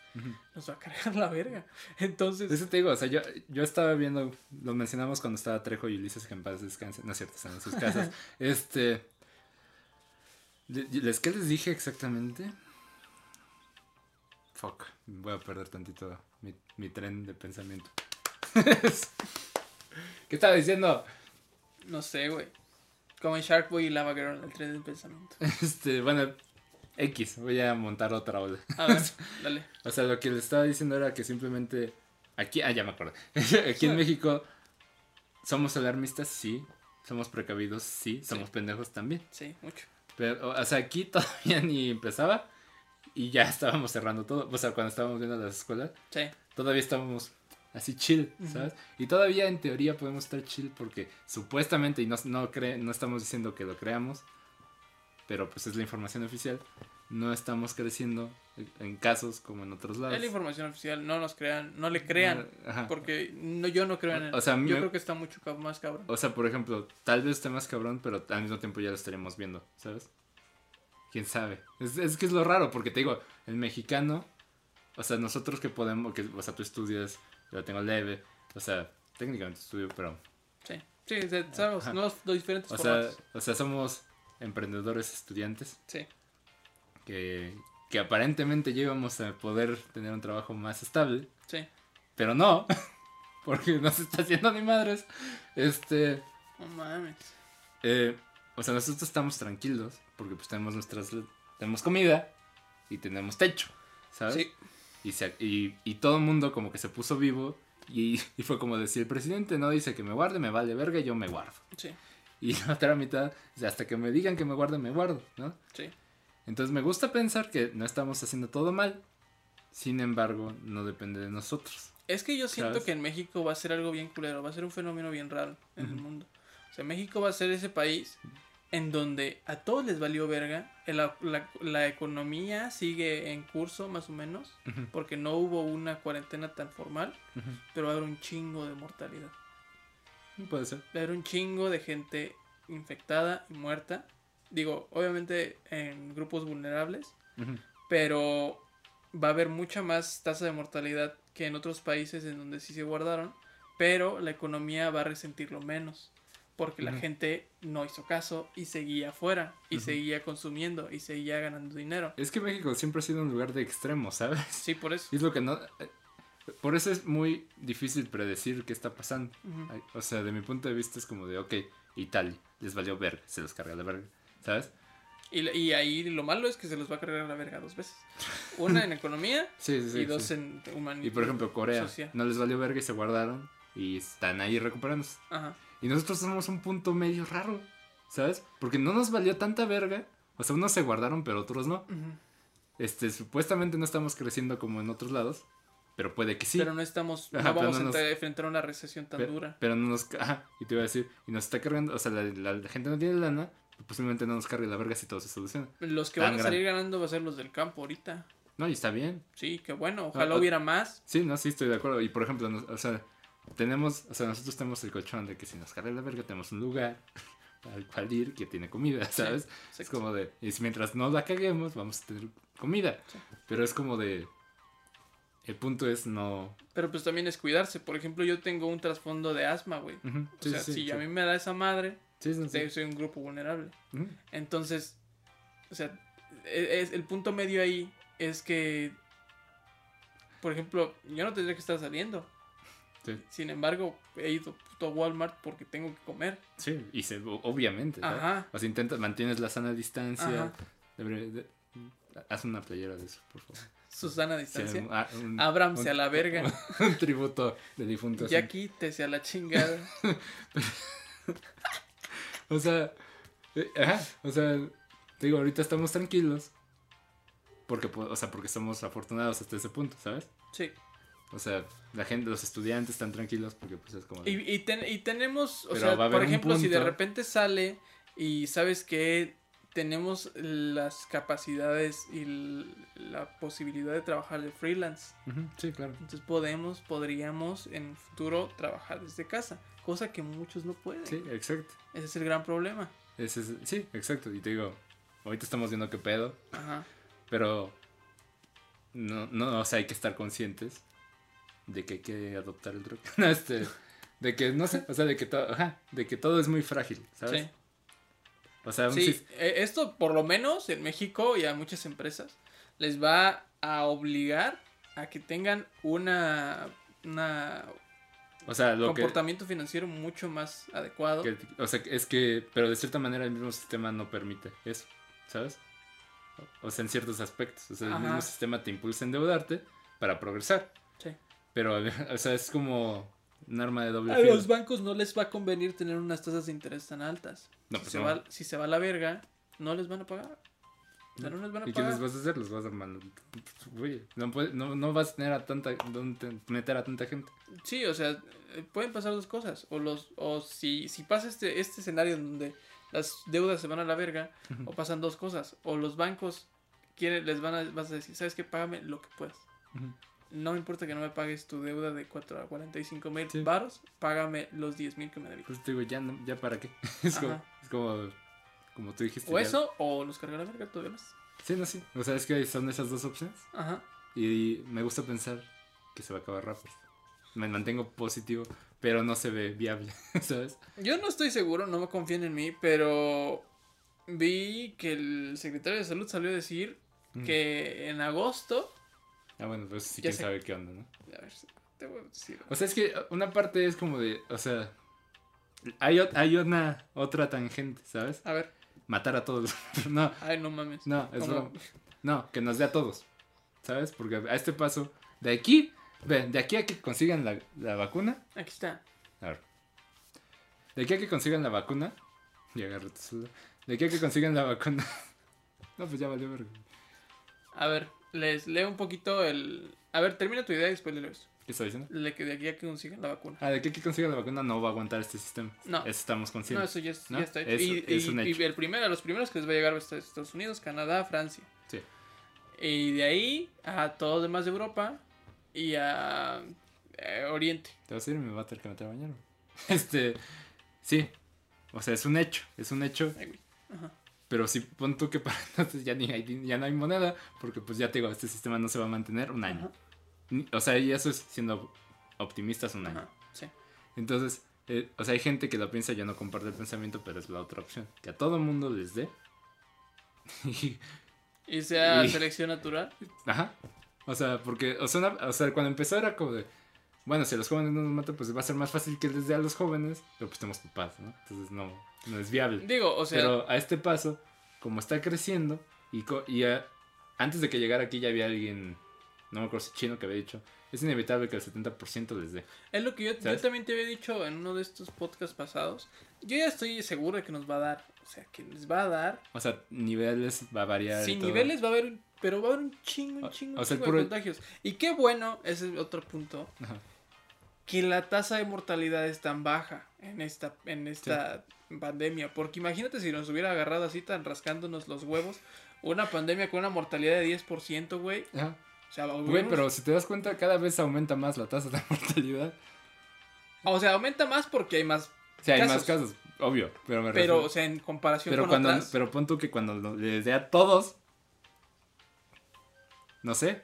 nos va a cargar la verga. Entonces, Eso te digo, o sea, yo, yo estaba viendo, lo mencionamos cuando estaba Trejo y Ulises que en paz descansen, no es cierto, están en sus casas. [laughs] este. le- ¿Les qué les dije exactamente? Fuck, voy a perder tantito mi, mi tren de pensamiento. [laughs] ¿Qué estaba diciendo? No sé, güey. Como en Shark Boy y Lava Girl, el tren del pensamiento. [laughs] Este, bueno, X, voy a montar otra ola. A ver, [laughs] dale. O sea, lo que les estaba diciendo era que simplemente aquí, ah, ya me acuerdo. [laughs] aquí en México somos alarmistas, sí. Somos precavidos, sí. Somos pendejos también. Sí, mucho. Pero, o sea, aquí todavía ni empezaba y ya estábamos cerrando todo. O sea, cuando estábamos viendo las escuelas, Sí, todavía estábamos así chill, ¿sabes? Y todavía en teoría podemos estar chill porque supuestamente, y no, no, cre- no estamos diciendo que lo creamos, pero pues es la información oficial, no estamos creciendo en- casos como en otros lados. es la información oficial, no nos crean, no le crean. Ajá. Porque no, yo no creo en él. O sea, yo me- creo que está mucho más cabrón. O sea, por ejemplo, tal vez esté más cabrón, pero al mismo tiempo ya lo estaríamos viendo, ¿sabes? ¿Quién sabe? Es, es que es lo raro, porque te digo, el mexicano, o sea, nosotros que podemos, que, o sea, tú estudias, yo tengo leve, o sea, técnicamente estudio, pero, Sí, sí, sabemos, no los, los diferentes o sea, o sea, somos emprendedores estudiantes Sí, que, que aparentemente llegamos a poder tener un trabajo más estable, sí. pero no, [laughs] porque no se está haciendo ni madres. Este, No mames. Eh, o sea, nosotros estamos tranquilos porque pues tenemos nuestras tenemos comida y tenemos techo, ¿sabes? Sí, Y, se- y, y todo el mundo como que se puso vivo y, y fue como decir, el presidente no dice que me guarde, me vale verga, yo me guardo. sí, Y la otra mitad, o sea, hasta que me digan que me guarde, me guardo, ¿no? sí. Entonces me gusta pensar que no estamos haciendo todo mal, sin embargo, no depende de nosotros. Es que yo siento ¿Sabes? que en México va a ser algo bien culero, va a ser un fenómeno bien raro en el mundo. O sea, México va a ser ese país en donde a todos les valió verga, la, la- la economía sigue en curso más o menos, porque no hubo una cuarentena tan formal, ujú. pero va a haber un chingo de mortalidad. Puede ser. Va a haber un chingo de gente infectada y muerta. Digo, obviamente en grupos vulnerables, pero va a haber mucha más tasa de mortalidad que en otros países en donde sí se guardaron, pero la economía va a resentirlo menos, porque la gente no hizo caso y seguía afuera y Ujú. seguía consumiendo y seguía ganando dinero. Es que México siempre ha sido un lugar de extremos, ¿sabes? Sí, por eso. Es lo que no... eh, Por eso es muy difícil predecir qué está pasando. Ujú. Ay, O sea, de mi punto de vista es como de, ok, Italia, les valió verga, se los carga la verga, ¿sabes? Y, y ahí lo malo es que se los va a cargar la verga dos veces. Una en economía [laughs] Sí, sí, sí. y dos en humanidad. Y por ejemplo, Corea, social. no les valió verga y se guardaron y están ahí recuperándose. Ajá. Y nosotros somos un punto medio raro, ¿sabes? Porque no nos valió tanta verga. O sea, unos se guardaron, pero otros no. Este, supuestamente no estamos creciendo como en otros lados, pero puede que sí. Pero no estamos, Ajá, no vamos no a nos- entrar- enfrentar una recesión tan dura. Pero no nos... Ajá, y te iba a decir, y nos está cargando, o sea, la, la- la gente no tiene lana, posiblemente no nos cargue la verga si todo se soluciona. Los que tan van a salir ganando va a ser los del campo ahorita. No, y está bien. Sí, qué bueno. Ojalá Ah, ah. hubiera más. Sí, no, sí, estoy de acuerdo. Y por ejemplo, o sea, tenemos, o sea, nosotros tenemos el colchón de que si nos carga la verga tenemos un lugar [laughs] al cual ir que tiene comida, ¿sabes? Es Exacto. como de, y mientras no la caguemos, vamos a tener comida. Sí. Pero es como de, el punto es no... Pero pues también es cuidarse. Por ejemplo, yo tengo un trasfondo de asma, güey. O sí, sea, sí, si sí. a mí me da esa madre, Sí, sí, sí. soy un grupo vulnerable. Entonces, o sea, e- es, el punto medio ahí es que, por ejemplo, yo no tendría que estar saliendo. Sí. Sin embargo, he ido puto a Walmart porque tengo que comer. Sí, y se, obviamente. Ajá. O sea, intentas, mantienes la sana distancia. De- haz una playera de eso, por favor. Susana a Sí, distancia. un- ah, un- un- a la verga. [laughs] un tributo de difuntos. Ya quítese a la chingada. [laughs] O sea, eh, ajá, o sea, te digo, ahorita estamos tranquilos. Porque, po- o sea, porque somos afortunados hasta ese punto, ¿sabes? Sí. O sea, la gente, los estudiantes están tranquilos porque pues es como... de- Y, y, ten- y tenemos, o Pero sea, por ejemplo, si de repente sale y sabes que tenemos las capacidades y la posibilidad de trabajar de freelance. Sí, claro. Entonces podemos, podríamos en el futuro trabajar desde casa, cosa que muchos no pueden. Sí, exacto. Ese es el gran problema. Ese es- sí, exacto. Y te digo, ahorita estamos viendo qué pedo, Ajá. pero no, no, o sea, hay que estar conscientes de que hay que adoptar el drug. [laughs] No, este, de que, no sé, o sea, de que todo, ajá, de que todo es muy frágil, ¿sabes? Sí. O sea, un Sí, eh, esto por lo menos en México y a muchas empresas les va a obligar a que tengan una, una o sea, lo que, comportamiento financiero mucho más adecuado. que- o sea, es que, pero de cierta manera el mismo sistema no permite eso, ¿sabes? O sea, en ciertos aspectos, o sea, el mismo sistema te impulsa a endeudarte para progresar. Pero, [laughs] o sea, es como un arma de doble A filo. los bancos no les va a convenir tener unas tasas de interés tan altas. No, si, pues se no. va, si se va a la verga, no les van a pagar. O sea, no les van a ¿Y qué pagar. les vas a hacer? Los vas a mandar. Güey, no, puede- no, no vas a tener a tanta, donde meter a tanta gente. Sí, o sea, eh, pueden pasar dos cosas. O los, o si, si pasa este, este escenario donde las deudas se van a la verga, [laughs] o pasan dos cosas. O los bancos quieren, les van a, vas a decir, ¿sabes qué? Págame lo que puedas. No me importa que no me pagues tu deuda de 4 a 45 mil Sí. baros, págame los 10 mil que me debes. Pues te digo, ya, no- ya para qué. [laughs] Es como, es como, como tú dijiste. O ya- eso, o los carga la verga todavía más. Sí, no, sí. O sea, es que son esas dos opciones. Ajá. Y me gusta pensar que se va a acabar rápido. Me mantengo positivo, pero no se ve viable, [laughs] ¿sabes? Yo no estoy seguro, no me confíen en mí, pero vi que el secretario de salud salió a decir Mm. que en agosto. Ah, bueno, pues sí, quién sé. sabe qué onda, ¿no? A ver, te voy a decir. O sea, es que una parte es como de, o sea, hay, hay una otra tangente, ¿sabes? A ver, Matar a todos. [laughs] no, ay, no mames. no, es broma. No, que nos dé a todos. ¿Sabes? Porque a este paso, de aquí, ve, de aquí a que consigan la, la vacuna. Aquí está. A ver. De aquí a que consigan la vacuna. Y agarro tu celular. De aquí a que consigan la vacuna. [laughs] no, pues ya valió verga. A ver, les leo un poquito el. A ver, termina tu idea y después le leo eso. ¿Qué está diciendo? Le que de aquí a que consigan la vacuna. Ah, de aquí a que consigan la vacuna no va a aguantar este sistema. No. Eso estamos No, conscientes. eso ya, es- ¿no? ya está hecho. Es- y, es y- un y hecho. el primero, los primeros que les va a llegar a Estados Unidos, Canadá, Francia. Sí. Y de ahí a todos los demás de Europa y a eh, Oriente. Te vas a ir y me va a tener que meter a bañar. [laughs] Este, sí. O sea, es un hecho. Es un hecho. Ay, güey. Ajá. Pero si pon tú que para [laughs] entonces ya, ni hay, ya no hay moneda. Porque pues ya te digo, este sistema no se va a mantener un año. Ajá. O sea, y eso es siendo optimistas un año. Ajá. Sí. Entonces, eh, o sea, hay gente que lo piensa, yo no comparto el pensamiento, pero es la otra opción. Que a todo mundo les dé. y, [laughs] Y sea Y- selección natural. ajá. O sea, porque, o sea, una- o sea, cuando empezó era como de, bueno, si a los jóvenes no nos matan, pues va a ser más fácil que les dé a los jóvenes, pero pues tenemos papás, ¿no? Entonces no, no es viable. Digo, o sea, Pero a este paso, como está creciendo, y, co- y a- antes de que llegara aquí ya había alguien, no me acuerdo si chino, que había dicho, es inevitable que el 70% les dé. es lo que yo, yo también te había dicho en uno de estos podcasts pasados. Yo ya estoy seguro de que nos va a dar. O sea, que les va a dar. O sea, niveles va a variar. todo. niveles va a haber. Pero va a haber un chingo, un O- chingo, o un sea, chingo de puro- contagios. Y qué bueno, ese es otro punto. Ajá. Que la tasa de mortalidad es tan baja en esta, en esta pandemia. Porque imagínate si nos hubiera agarrado así tan rascándonos los huevos. Una pandemia con una mortalidad de 10%, güey. Ajá. O sea, Güey, pero si te das cuenta, cada vez aumenta más la tasa de [laughs] mortalidad. O sea, aumenta más porque hay más. Sea, hay Casos. más casos, obvio, pero me Pero, refiero- o sea, en comparación pero con cuando, otras. pero pon tú que cuando les dé a todos, no sé.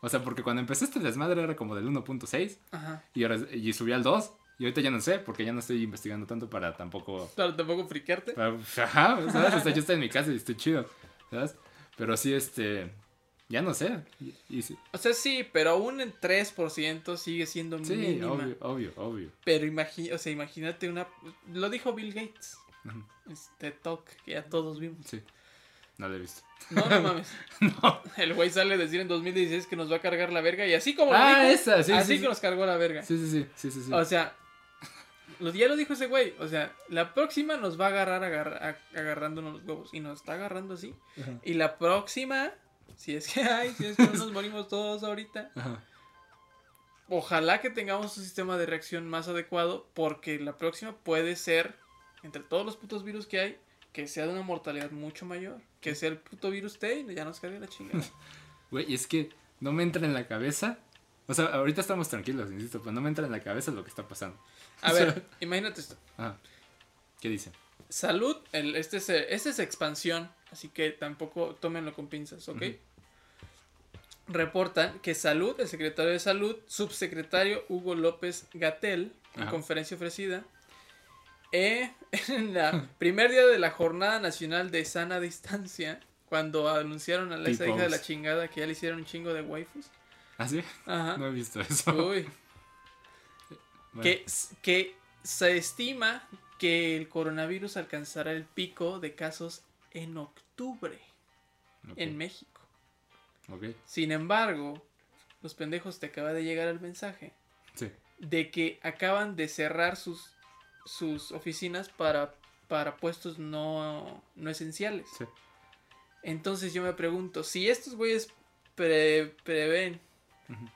O sea, porque cuando empecé este desmadre era como del 1.6 Ajá. y ahora y subí al 2 y ahorita ya no sé porque ya no estoy investigando tanto para tampoco Claro, tampoco friquearte. para- ajá, ¿sabes? O sea, yo estoy en mi casa y estoy chido, ¿sabes? Pero sí este ya no sé. Y, y sí, O sea, sí, pero aún en 3% sigue siendo sí, mínima. obvio, obvio, obvio. Pero imagi o sea, imagínate una. Lo dijo Bill Gates. Este talk que ya todos vimos. Sí. No lo he visto. No, no mames. [laughs] El güey sale a decir en 2016 que nos va a cargar la verga y así como lo Ah, dijo, esa, sí, así sí, que sí. nos cargó la verga. Sí, sí, sí, sí. O sea, ya lo dijo ese güey. O sea, la próxima nos va a agarrar agarra- agarrándonos los huevos y nos está agarrando así. Ajá. Y la próxima, si es que hay, si es que no nos morimos todos ahorita, Ajá. ojalá que tengamos un sistema de reacción más adecuado porque la próxima puede ser, entre todos los putos virus que hay, que sea de una mortalidad mucho mayor. Que sea el puto virus T y ya nos cargue la chingada. [laughs] Güey, es que no me entra en la cabeza. O sea, ahorita estamos tranquilos, insisto, pero no me entra en la cabeza lo que está pasando. A [laughs] ver, imagínate esto. Ajá. ¿Qué dice? Salud, el, este, es, este es expansión, así que tampoco tómenlo con pinzas, ¿ok? Ujú. Reportan que Salud, el secretario de Salud, subsecretario Hugo López Gatel, en conferencia ofrecida, eh, [laughs] en el primer día de la Jornada Nacional de Sana Distancia, cuando anunciaron a la, esa hija de la chingada que ya le hicieron un chingo de waifus. ¿Ah, sí? Ajá. No he visto eso. Uy. Bueno, que, que se estima que el coronavirus alcanzará el pico de casos en octubre en México. Sin embargo, los pendejos te acaba de llegar el mensaje Sí. de que acaban de cerrar sus, sus oficinas para, para puestos no, no esenciales. Sí. Entonces yo me pregunto, si estos güeyes pre- prevén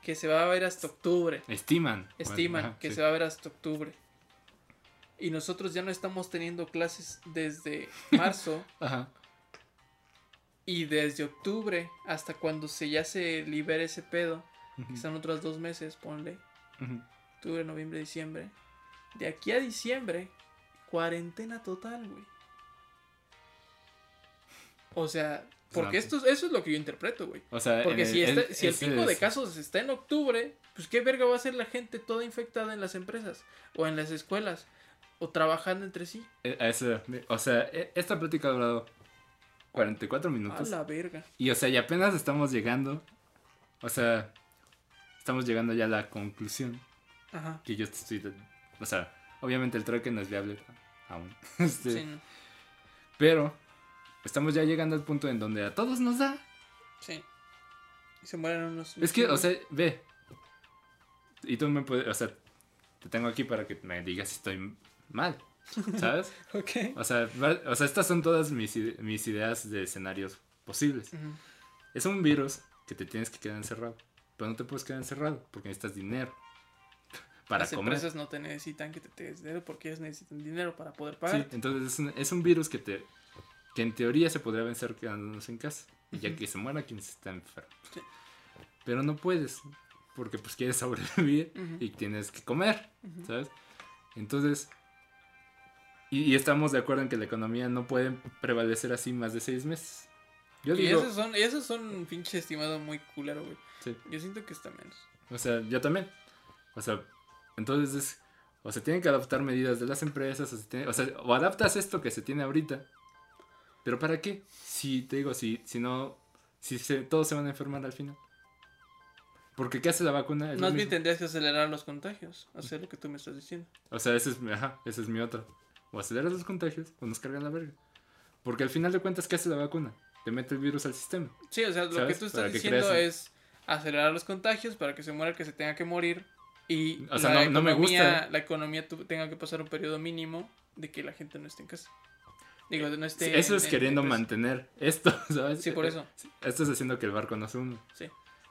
que se va a ver hasta octubre, Estiman. estiman Ajá, que sí. se va a ver hasta octubre. Y nosotros ya no estamos teniendo clases desde [laughs] marzo Ajá. y desde octubre hasta cuando se ya se libere ese pedo, que Ujú, son otros dos meses, ponle, octubre, noviembre, diciembre. De aquí a diciembre, cuarentena total, güey. O sea, porque Exacto. esto, eso es lo que yo interpreto, güey. O sea, Porque si, el- este- si el pico de casos está en octubre, pues qué verga va a ser la gente toda infectada en las empresas o en las escuelas o trabajando entre sí. eh, a ese- o sea, e- esta plática ha durado 44 A minutos. la verga. Y o sea, y apenas estamos llegando. O sea, estamos llegando ya a la conclusión. Ajá. Que yo te estoy. O sea, obviamente el trueque no es viable aún. [laughs] Este, Sí, no. Pero estamos ya llegando al punto en donde a todos nos da. sí. Y se mueren unos. Es que, o sea, ve. Y tú me puedes. O sea, te tengo aquí para que me digas si estoy mal. ¿Sabes? [laughs] Ok. O sea, o sea estas son todas mis, mis ideas de escenarios posibles. Es un virus que te tienes que quedar encerrado. Pero no te puedes quedar encerrado porque necesitas dinero para Las comer. empresas no te necesitan que te des dinero porque ellas necesitan dinero para poder Sí, pagar. entonces es un, es un virus que te que en teoría se podría vencer quedándonos en casa. Y ya que se muera quien está enfermo. Sí. Pero no puedes. Porque pues quieres sobrevivir y tienes que comer. ¿Sabes? Entonces. Y, y estamos de acuerdo en que la economía no puede prevalecer así más de seis meses. Yo Y digo. esos son, y esos son un pinche estimado muy culero, güey. Sí. Yo siento que está menos. O sea, yo también. O sea, entonces es. O se tienen que adaptar medidas de las empresas, o, se tiene- o sea, o adaptas esto que se tiene ahorita. Pero ¿para qué? Si te digo, si, si no, si se- todos se van a enfermar al final. Porque ¿qué hace la vacuna? Es Más bien tendrías que acelerar los contagios, hacer lo que tú me estás diciendo. O sea, ese es, mi- ajá, ese es mi otro. O aceleras los contagios o nos cargan la verga. Porque al final de cuentas, ¿qué hace la vacuna? Te mete el virus al sistema. Sí, o sea, lo que tú estás diciendo es acelerar los contagios para que se muera el que se tenga que morir y O sea, la, no- no me economía, gusta. la economía tenga que pasar un periodo mínimo de que la gente no esté en casa. Digo, no esté eso en- es en- queriendo en- mantener esto, [laughs] ¿sabes? Sí, por eso. Esto es haciendo que el barco no se hunda. Sí.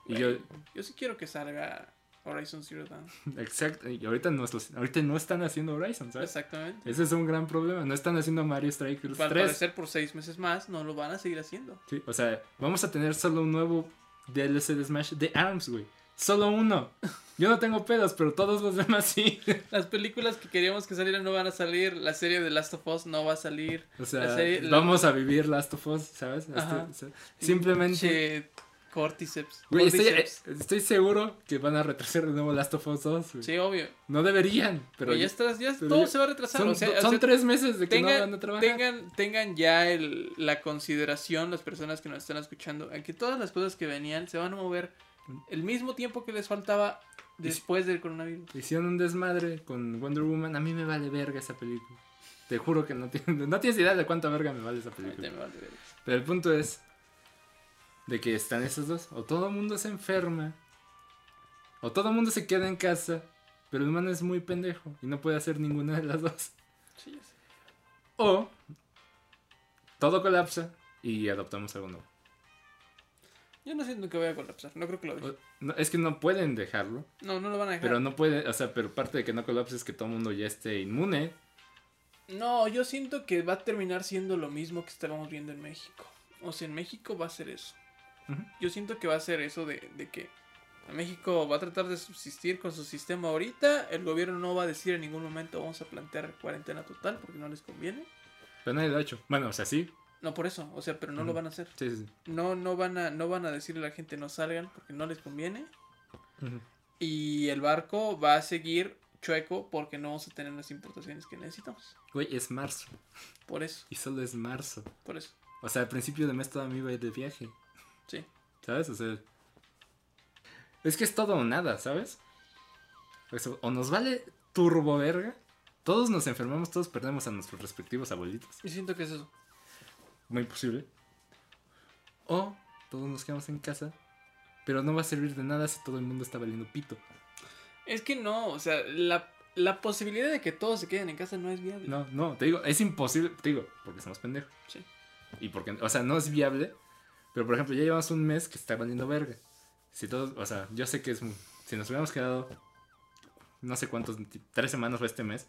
Y Güey, yo, Yo sí quiero que salga Horizon Zero Dawn. [laughs] exacto, y ahorita no, ahorita no están haciendo Horizon, ¿sabes? Exactamente. Ese es un gran problema. No están haciendo Mario Strikers Al 3. parecer por seis meses más no lo van a seguir haciendo. Sí, o sea, vamos a tener solo un nuevo DLC de Smash de ARMS, güey. Solo uno. [laughs] Yo no tengo pedos, pero todos los demás sí. [laughs] Las películas que queríamos que salieran no van a salir. La serie de Last of Us no va a salir. O sea, La serie- la- vamos a vivir Last of Us, ¿sabes? Este- Ajá. simplemente... Che. Güey, estoy, eh, estoy seguro que van a retrasar de nuevo Last of Us 2, güey. Sí, obvio. No deberían, Pero pero ya estás, ya pero todo ya- se va a retrasar. son, o sea, o son sea, tres meses de que no tengan, van a trabajar. tengan, tengan ya el, la consideración, las personas que nos están escuchando, a que todas las cosas que venían se van a mover el mismo tiempo que les faltaba después del coronavirus. Hicieron un desmadre con Wonder Woman. A mí me vale verga esa película. Te juro que no tienes, no tienes idea de cuánta verga me vale esa película. me vale verga. Pero el punto es de que están esos dos. O todo el mundo se enferma. O todo el mundo se queda en casa. Pero el humano es muy pendejo y no puede hacer ninguna de las dos. Sí, sé. O todo colapsa y adoptamos algo nuevo. Yo no siento que vaya a colapsar, no creo que lo deje. No, es que no pueden dejarlo. No, no lo van a dejar. Pero no puede, o sea, pero parte de que no colapse es que todo el mundo ya esté inmune. No, yo siento que va a terminar siendo lo mismo que estábamos viendo en México. O sea, en México va a ser eso. Yo siento que va a ser eso de, de que México va a tratar de subsistir con su sistema ahorita. El gobierno no va a decir en ningún momento vamos a plantear cuarentena total porque no les conviene. Pero nadie lo ha hecho. Bueno, o sea, sí. No por eso, o sea, pero no lo van a hacer. Sí, sí. No, no van a, no van a decirle a la gente no salgan porque no les conviene. Y el barco va a seguir chueco porque no vamos a tener las importaciones que necesitamos. Güey, es marzo. Por eso, Y solo es marzo. por eso. O sea, al principio de mes todavía me iba a ir de viaje. Sí. ¿Sabes? O sea. Es que es todo o nada, ¿sabes? O nos vale turbo verga. Todos nos enfermamos, todos perdemos a nuestros respectivos abuelitos. Yo siento que es eso. Muy posible. O todos nos quedamos en casa. Pero no va a servir de nada si todo el mundo está valiendo pito. Es que no, o sea, la, la posibilidad de que todos se queden en casa no es viable. No, no, te digo, es imposible. Te digo, porque somos pendejos. Sí. Y porque, o sea, no es viable. Pero por ejemplo, ya llevamos un mes que está valiendo verga. Si todos, o sea, yo sé que es. Si nos hubiéramos quedado. No sé cuántos, tres semanas fue este mes.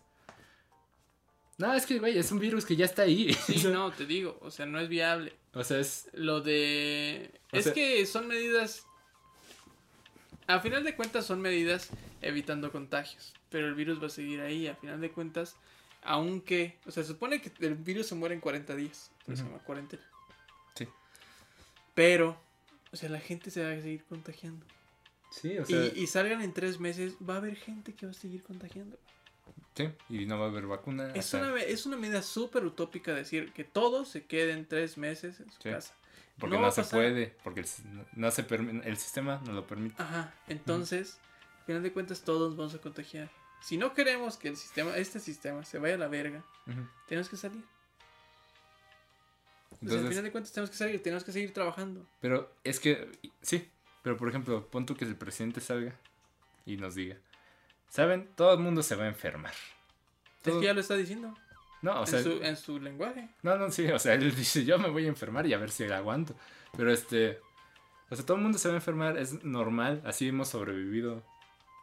No, es que, güey, es un virus que ya está ahí. Sí, [laughs] no, te digo, o sea, no es viable. O sea, es. Lo de... O es sea- que son medidas... A final de cuentas son medidas evitando contagios, pero el virus va a seguir ahí, a final de cuentas, aunque... O sea, se supone que el virus se muere en 40 días, por eso se Ujú. llama cuarentena. Sí. Pero, o sea, la gente se va a seguir contagiando. Sí, o y, y salgan en tres meses, va a haber gente que va a seguir contagiando. Sí, y no va a haber vacuna. Es hasta- una, es una medida súper utópica decir que todos se queden tres meses en su Sí. casa. Porque no se pasar. puede. Porque el, no- se permi- el sistema no lo permite. Ajá, entonces, al final de cuentas todos vamos a contagiar. Si no queremos que el sistema, este sistema se vaya a la verga, tenemos que salir. Sea, al Entonces, final de cuentas tenemos que salir, tenemos que seguir trabajando. Pero es que, sí, pero por ejemplo, pon tú que el presidente salga y nos diga, ¿saben? Todo el mundo se va a enfermar. Es Todo- que ya lo está diciendo No, o sea, en, su, en su lenguaje. no, no, sí, o sea, [laughs] él dice, yo me voy a enfermar y a ver si la aguanto. Pero este, o sea, todo el mundo se va a enfermar, es normal, así hemos sobrevivido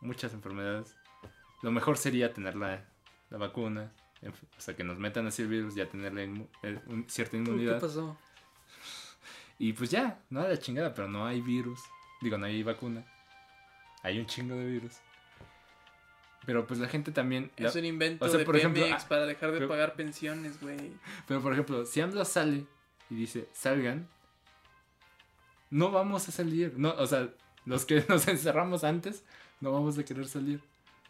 muchas enfermedades. Lo mejor sería tener la, la vacuna, o sea, que nos metan así el virus, ya tener la inmu- el- un- cierta Uy, ¿Qué inmunidad. pasó? [laughs] Y pues ya, no a la chingada, pero no hay virus. Digo, no hay vacuna. Hay un chingo de virus. Pero pues la gente también... Es un invento o sea, de por ejemplo, Pemex ah, para dejar de pero- pagar pensiones, güey. Pero por ejemplo, si AMLO sale y dice, salgan, no vamos a salir. No, o sea, los que [laughs] nos encerramos antes, no vamos a querer salir.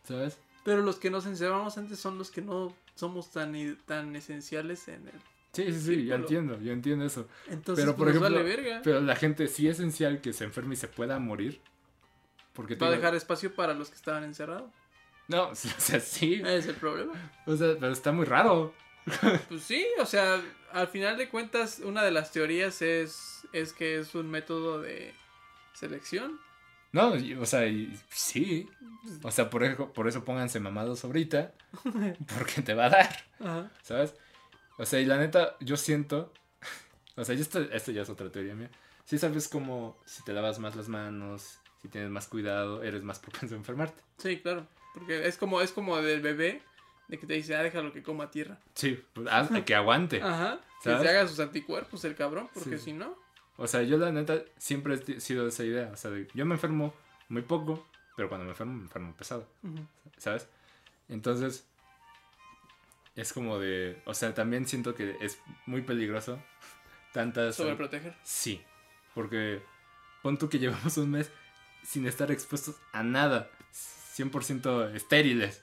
¿Sabes? Pero los que nos encerramos antes son los que no somos tan, tan esenciales en el... Sí, sí, sí, yo Círculo. entiendo, yo entiendo eso. Entonces, Pero, por pues, ejemplo, vale verga. Pero la gente sí es esencial que se enferme y se pueda morir. Porque Va a dejar espacio para los que estaban encerrados. No, [laughs] o sea, sí. Es el problema. O sea, pero está muy raro. Pues sí, o sea, al final de cuentas, una de las teorías es, es que es un método de selección. No, o sea, y- sí. O sea, por eso, por eso pónganse mamados ahorita. [laughs] Porque te va a dar, Ajá. ¿sabes? O sea, y la neta, yo siento. O sea, esto, esto ya es otra teoría mía. Sí sabes como si te lavas más las manos, si tienes más cuidado, eres más [laughs] propenso a enfermarte. Sí, claro. Porque es como, es como del bebé, de que te dice, ah, déjalo que coma tierra. Sí, pues, haz que aguante. Ajá. Que se haga sus anticuerpos el cabrón, porque Sí. si no. O sea, yo la neta siempre he sido de esa idea. O sea, de- yo me enfermo muy poco, pero cuando me enfermo, me enfermo pesado. ¿Sabes? Entonces, es como de. O sea, también siento que es muy peligroso. [laughs] Tantas. Sobreproteger. Sí. Porque pon tú que llevamos un mes sin estar expuestos a nada. 100% estériles.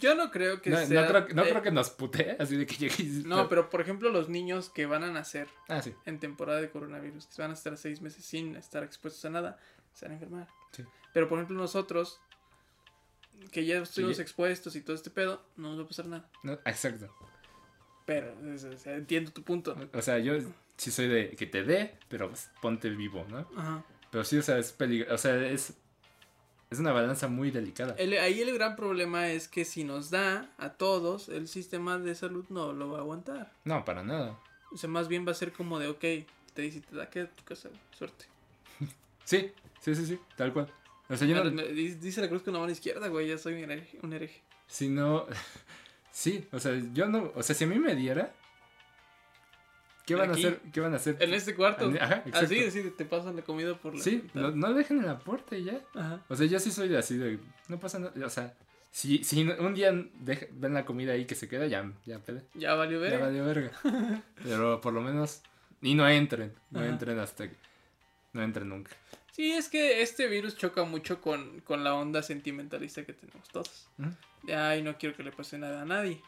Yo no creo que No, no creo, no eh, creo que nos putee, [laughs] así de que llegue. No, pero por ejemplo, los niños que van a nacer Ah, sí. en temporada de coronavirus, que van a estar seis meses sin estar expuestos a nada, se van a enfermar. Sí. Pero por ejemplo, nosotros, que ya estuvimos expuestos y todo este pedo, no nos va a pasar nada. No, exacto. Pero, es- o sea, entiendo tu punto. O sea, yo sí soy de que te dé, pero pues, ponte vivo, ¿no? Ajá. Pero sí, o sea, es peligroso. O sea, es, es una balanza muy delicada. El- ahí el gran problema es que si nos da a todos, el sistema de salud no lo va a aguantar. No, para nada. O sea, más bien va a ser como de, ok, te dice, te da que tu casa, suerte. [laughs] Sí, sí, sí, sí, tal cual. O sea, yo no. dice la cruz con la mano izquierda, güey, ya soy un hereje. Un hereje. Si no. [laughs] Sí, o sea, yo no. O sea, si a mí me diera. ¿Qué van Aquí. a hacer? ¿Qué van a hacer? En este cuarto. Ajá. Así, así, te pasan la comida por la Sí, no, no dejen en la puerta y ya. Ajá. O sea, yo sí soy así de. No pasa nada. O sea, si, si un día deja- ven la comida ahí que se queda, ya, ya pele. Ya valió ver. Ya valió verga. [laughs] Pero por lo menos. Y no entren. No Ajá. entren hasta que. No entren nunca. Sí, es que este virus choca mucho con, con la onda sentimentalista que tenemos todos. De, ay, no quiero que le pase nada a nadie.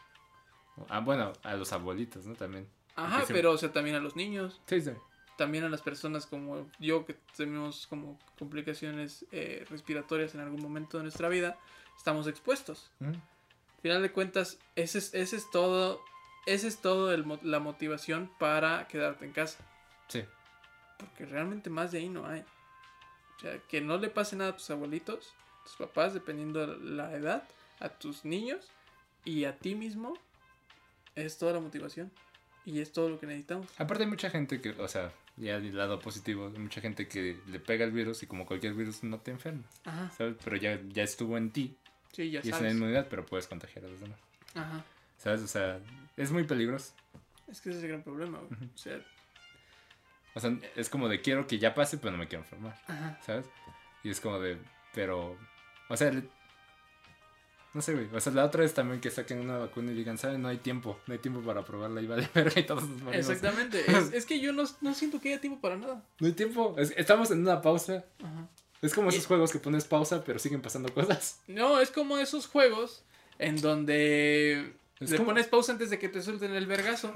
Ah, bueno, a los abuelitos, ¿no? También. Ajá, pero o sea, también a los niños, Sí, sí. también a las personas como yo que tenemos como complicaciones eh, respiratorias en algún momento de nuestra vida, estamos expuestos. Ujú. Al final de cuentas, ese es, ese es todo, ese es todo el la motivación para quedarte en casa. Sí. Porque realmente más de ahí no hay. O sea, que no le pase nada a tus abuelitos, tus papás, dependiendo de la edad, a tus niños y a ti mismo, es toda la motivación. Y es todo lo que necesitamos. Aparte hay mucha gente que, o sea, ya del lado positivo, hay mucha gente que le pega el virus y como cualquier virus no te enferma, Ajá. ¿sabes? Pero ya, ya estuvo en ti Sí, ya y es la sabes. inmunidad, pero puedes contagiar a los demás, Ajá. ¿sabes? O sea, es muy peligroso. Es que ese es el gran problema, güey. O sea, O sea, es como de quiero que ya pase, pero no me quiero enfermar, ajá. ¿sabes? Y es como de, pero, o sea, no sé, güey. O sea, la otra vez también que saquen una vacuna y digan, ¿sabes? No hay tiempo, no hay tiempo para probarla y vale [laughs] verga y todos nos morimos. Exactamente. [laughs] es, es que yo no, no siento que haya tiempo para nada. No hay tiempo. Es- estamos en una pausa. Ajá. Es como Y- esos juegos que pones pausa, pero siguen pasando cosas. [laughs] No, es como esos juegos en donde Es le como- pones pausa antes de que te suelten el vergazo.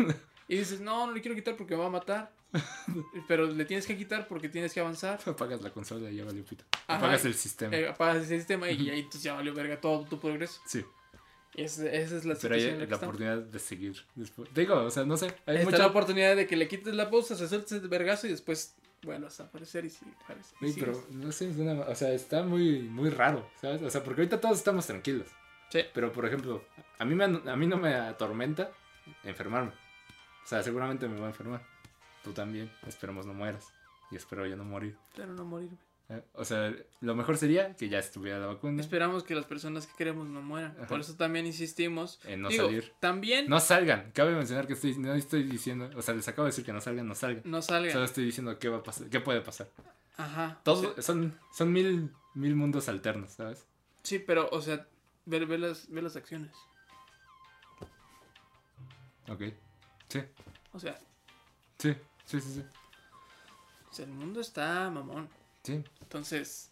Y dices, no, no le quiero quitar porque me va a matar. [laughs] Pero le tienes que quitar porque tienes que avanzar. [laughs] Apagas la consola y ya valió pito. Ajá. Apagas el sistema. Eh, apagas el sistema y ahí entonces ya valió verga todo tu progreso. sí. Y esa, esa es la Pero hay la la oportunidad de seguir después. Digo, o sea, no sé. Hay Está mucha... la oportunidad de que le quites la pausa, se sueltes el vergazo y después vuelvas a aparecer y sí, aparece. sigues. pero no sé, es una- o sea, está muy, muy raro, ¿sabes? O sea, porque ahorita todos estamos tranquilos. Sí. Pero, por ejemplo, a mí, me, a mí no me atormenta enfermarme. O sea, seguramente me voy a enfermar. Tú también. Esperemos no mueras. Y espero yo no morir. Pero no morirme. ¿eh? O sea, lo mejor sería que ya estuviera la vacuna. Esperamos que las personas que queremos no mueran. Ajá. Por eso también insistimos. En no Digo, salir. También No salgan. Cabe mencionar que estoy, no estoy diciendo, o sea, les acabo de decir que no salgan, no salgan. no salgan. Solo estoy diciendo qué va a pasar, qué puede pasar. Ajá. Todos Sí, son, son mil, mil mundos alternos, ¿sabes? sí, pero, o sea, ve, ve las, ve las acciones. Ok. Sí, O sea, sí, sí, sí, sí. o sea, el mundo está mamón. Sí, Entonces,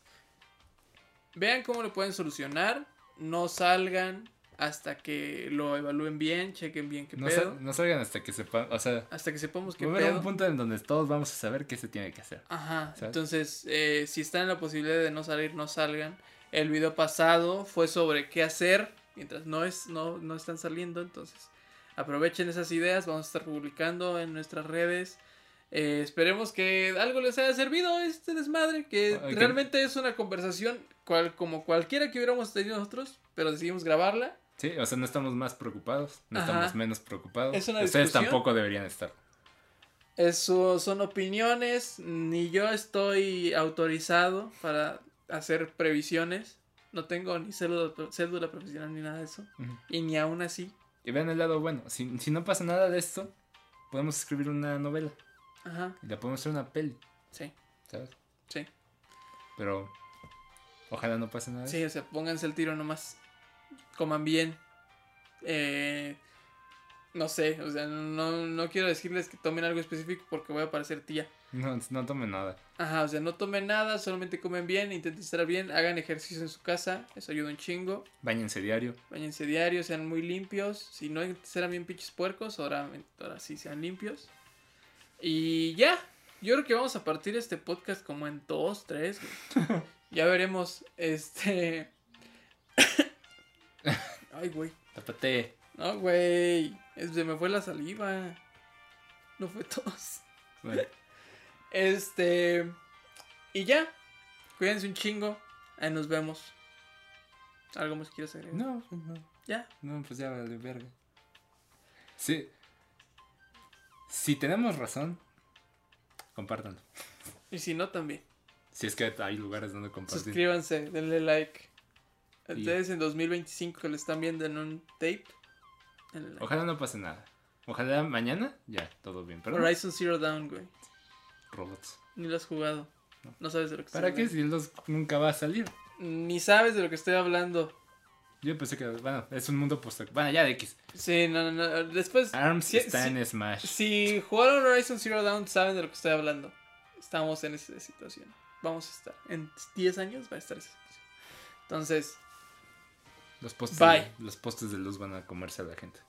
vean cómo lo pueden solucionar. no salgan hasta que lo evalúen bien, chequen bien qué No, pedo. sal- no salgan hasta que sepan, o sea, Hasta que sepamos qué pedo. un punto en donde todos vamos a saber qué se tiene que hacer. Ajá, ¿Sabes? entonces, eh, si están en la posibilidad de no salir, no salgan. El video pasado fue sobre qué hacer mientras no, es, no, no están saliendo, entonces aprovechen esas ideas, vamos a estar publicando en nuestras redes. Eh, esperemos que algo les haya servido este desmadre, que Ah, que- realmente es una conversación cual, como cualquiera que hubiéramos tenido nosotros, pero decidimos grabarla. Sí, o sea, no estamos más preocupados, no Ajá. estamos menos preocupados. Es una Ustedes tampoco deberían estar. Eso son opiniones, ni yo estoy autorizado para hacer previsiones. No tengo ni cédula, cédula profesional ni nada de eso. Y ni aún así. Y vean el lado bueno, si, si no pasa nada de esto, podemos escribir una novela Ajá, y la podemos hacer una peli, sí, ¿sabes? sí. Pero ojalá no pase nada. de Sí, o sea, pónganse el tiro nomás. Coman bien. Eh, no sé, o sea, no, no quiero decirles que tomen algo específico porque voy a parecer tía. No, no tomen nada. Ajá, o sea, no tomen nada, solamente comen bien, intenten estar bien, hagan ejercicio en su casa, eso ayuda un chingo. Báñense diario. Bañense diario, sean muy limpios. Si no serán bien pinches puercos, ahora, ahora sí sean limpios. Y ya, yo creo que vamos a partir este podcast como en dos, tres. güey. [laughs] ya veremos, este... [coughs] Ay, güey. Tápate. No, güey. Se me fue la saliva. No fue tos. Bueno, Este... Y ya. Cuídense un chingo. Ahí nos vemos. ¿Algo más quieres agregar? no, no, Ya. no, pues ya vale verga. Sí. Si tenemos razón, compártanlo. Y si no, también. Si es que hay lugares donde compartir. Suscríbanse, denle like. Ustedes en 2025 que lo están viendo en un tape. denle like. Ojalá no pase nada. Ojalá mañana ya, todo bien. Pero Horizon Zero Dawn, güey. Robots. Ni lo has jugado. No sabes de lo que ¿Para estoy qué si los nunca va a salir? Ni sabes de lo que estoy hablando. Yo pensé que, bueno, es un mundo post Bueno, ya de X. Sí, no, no, no. Después, ARMS está en Smash. si jugaron Horizon Zero Dawn, saben de lo que estoy hablando. Estamos en esa situación. Vamos a estar. En 10 años va a estar esa situación. Entonces, Los postes, Bye. De, los postes de luz van a comerse a la gente.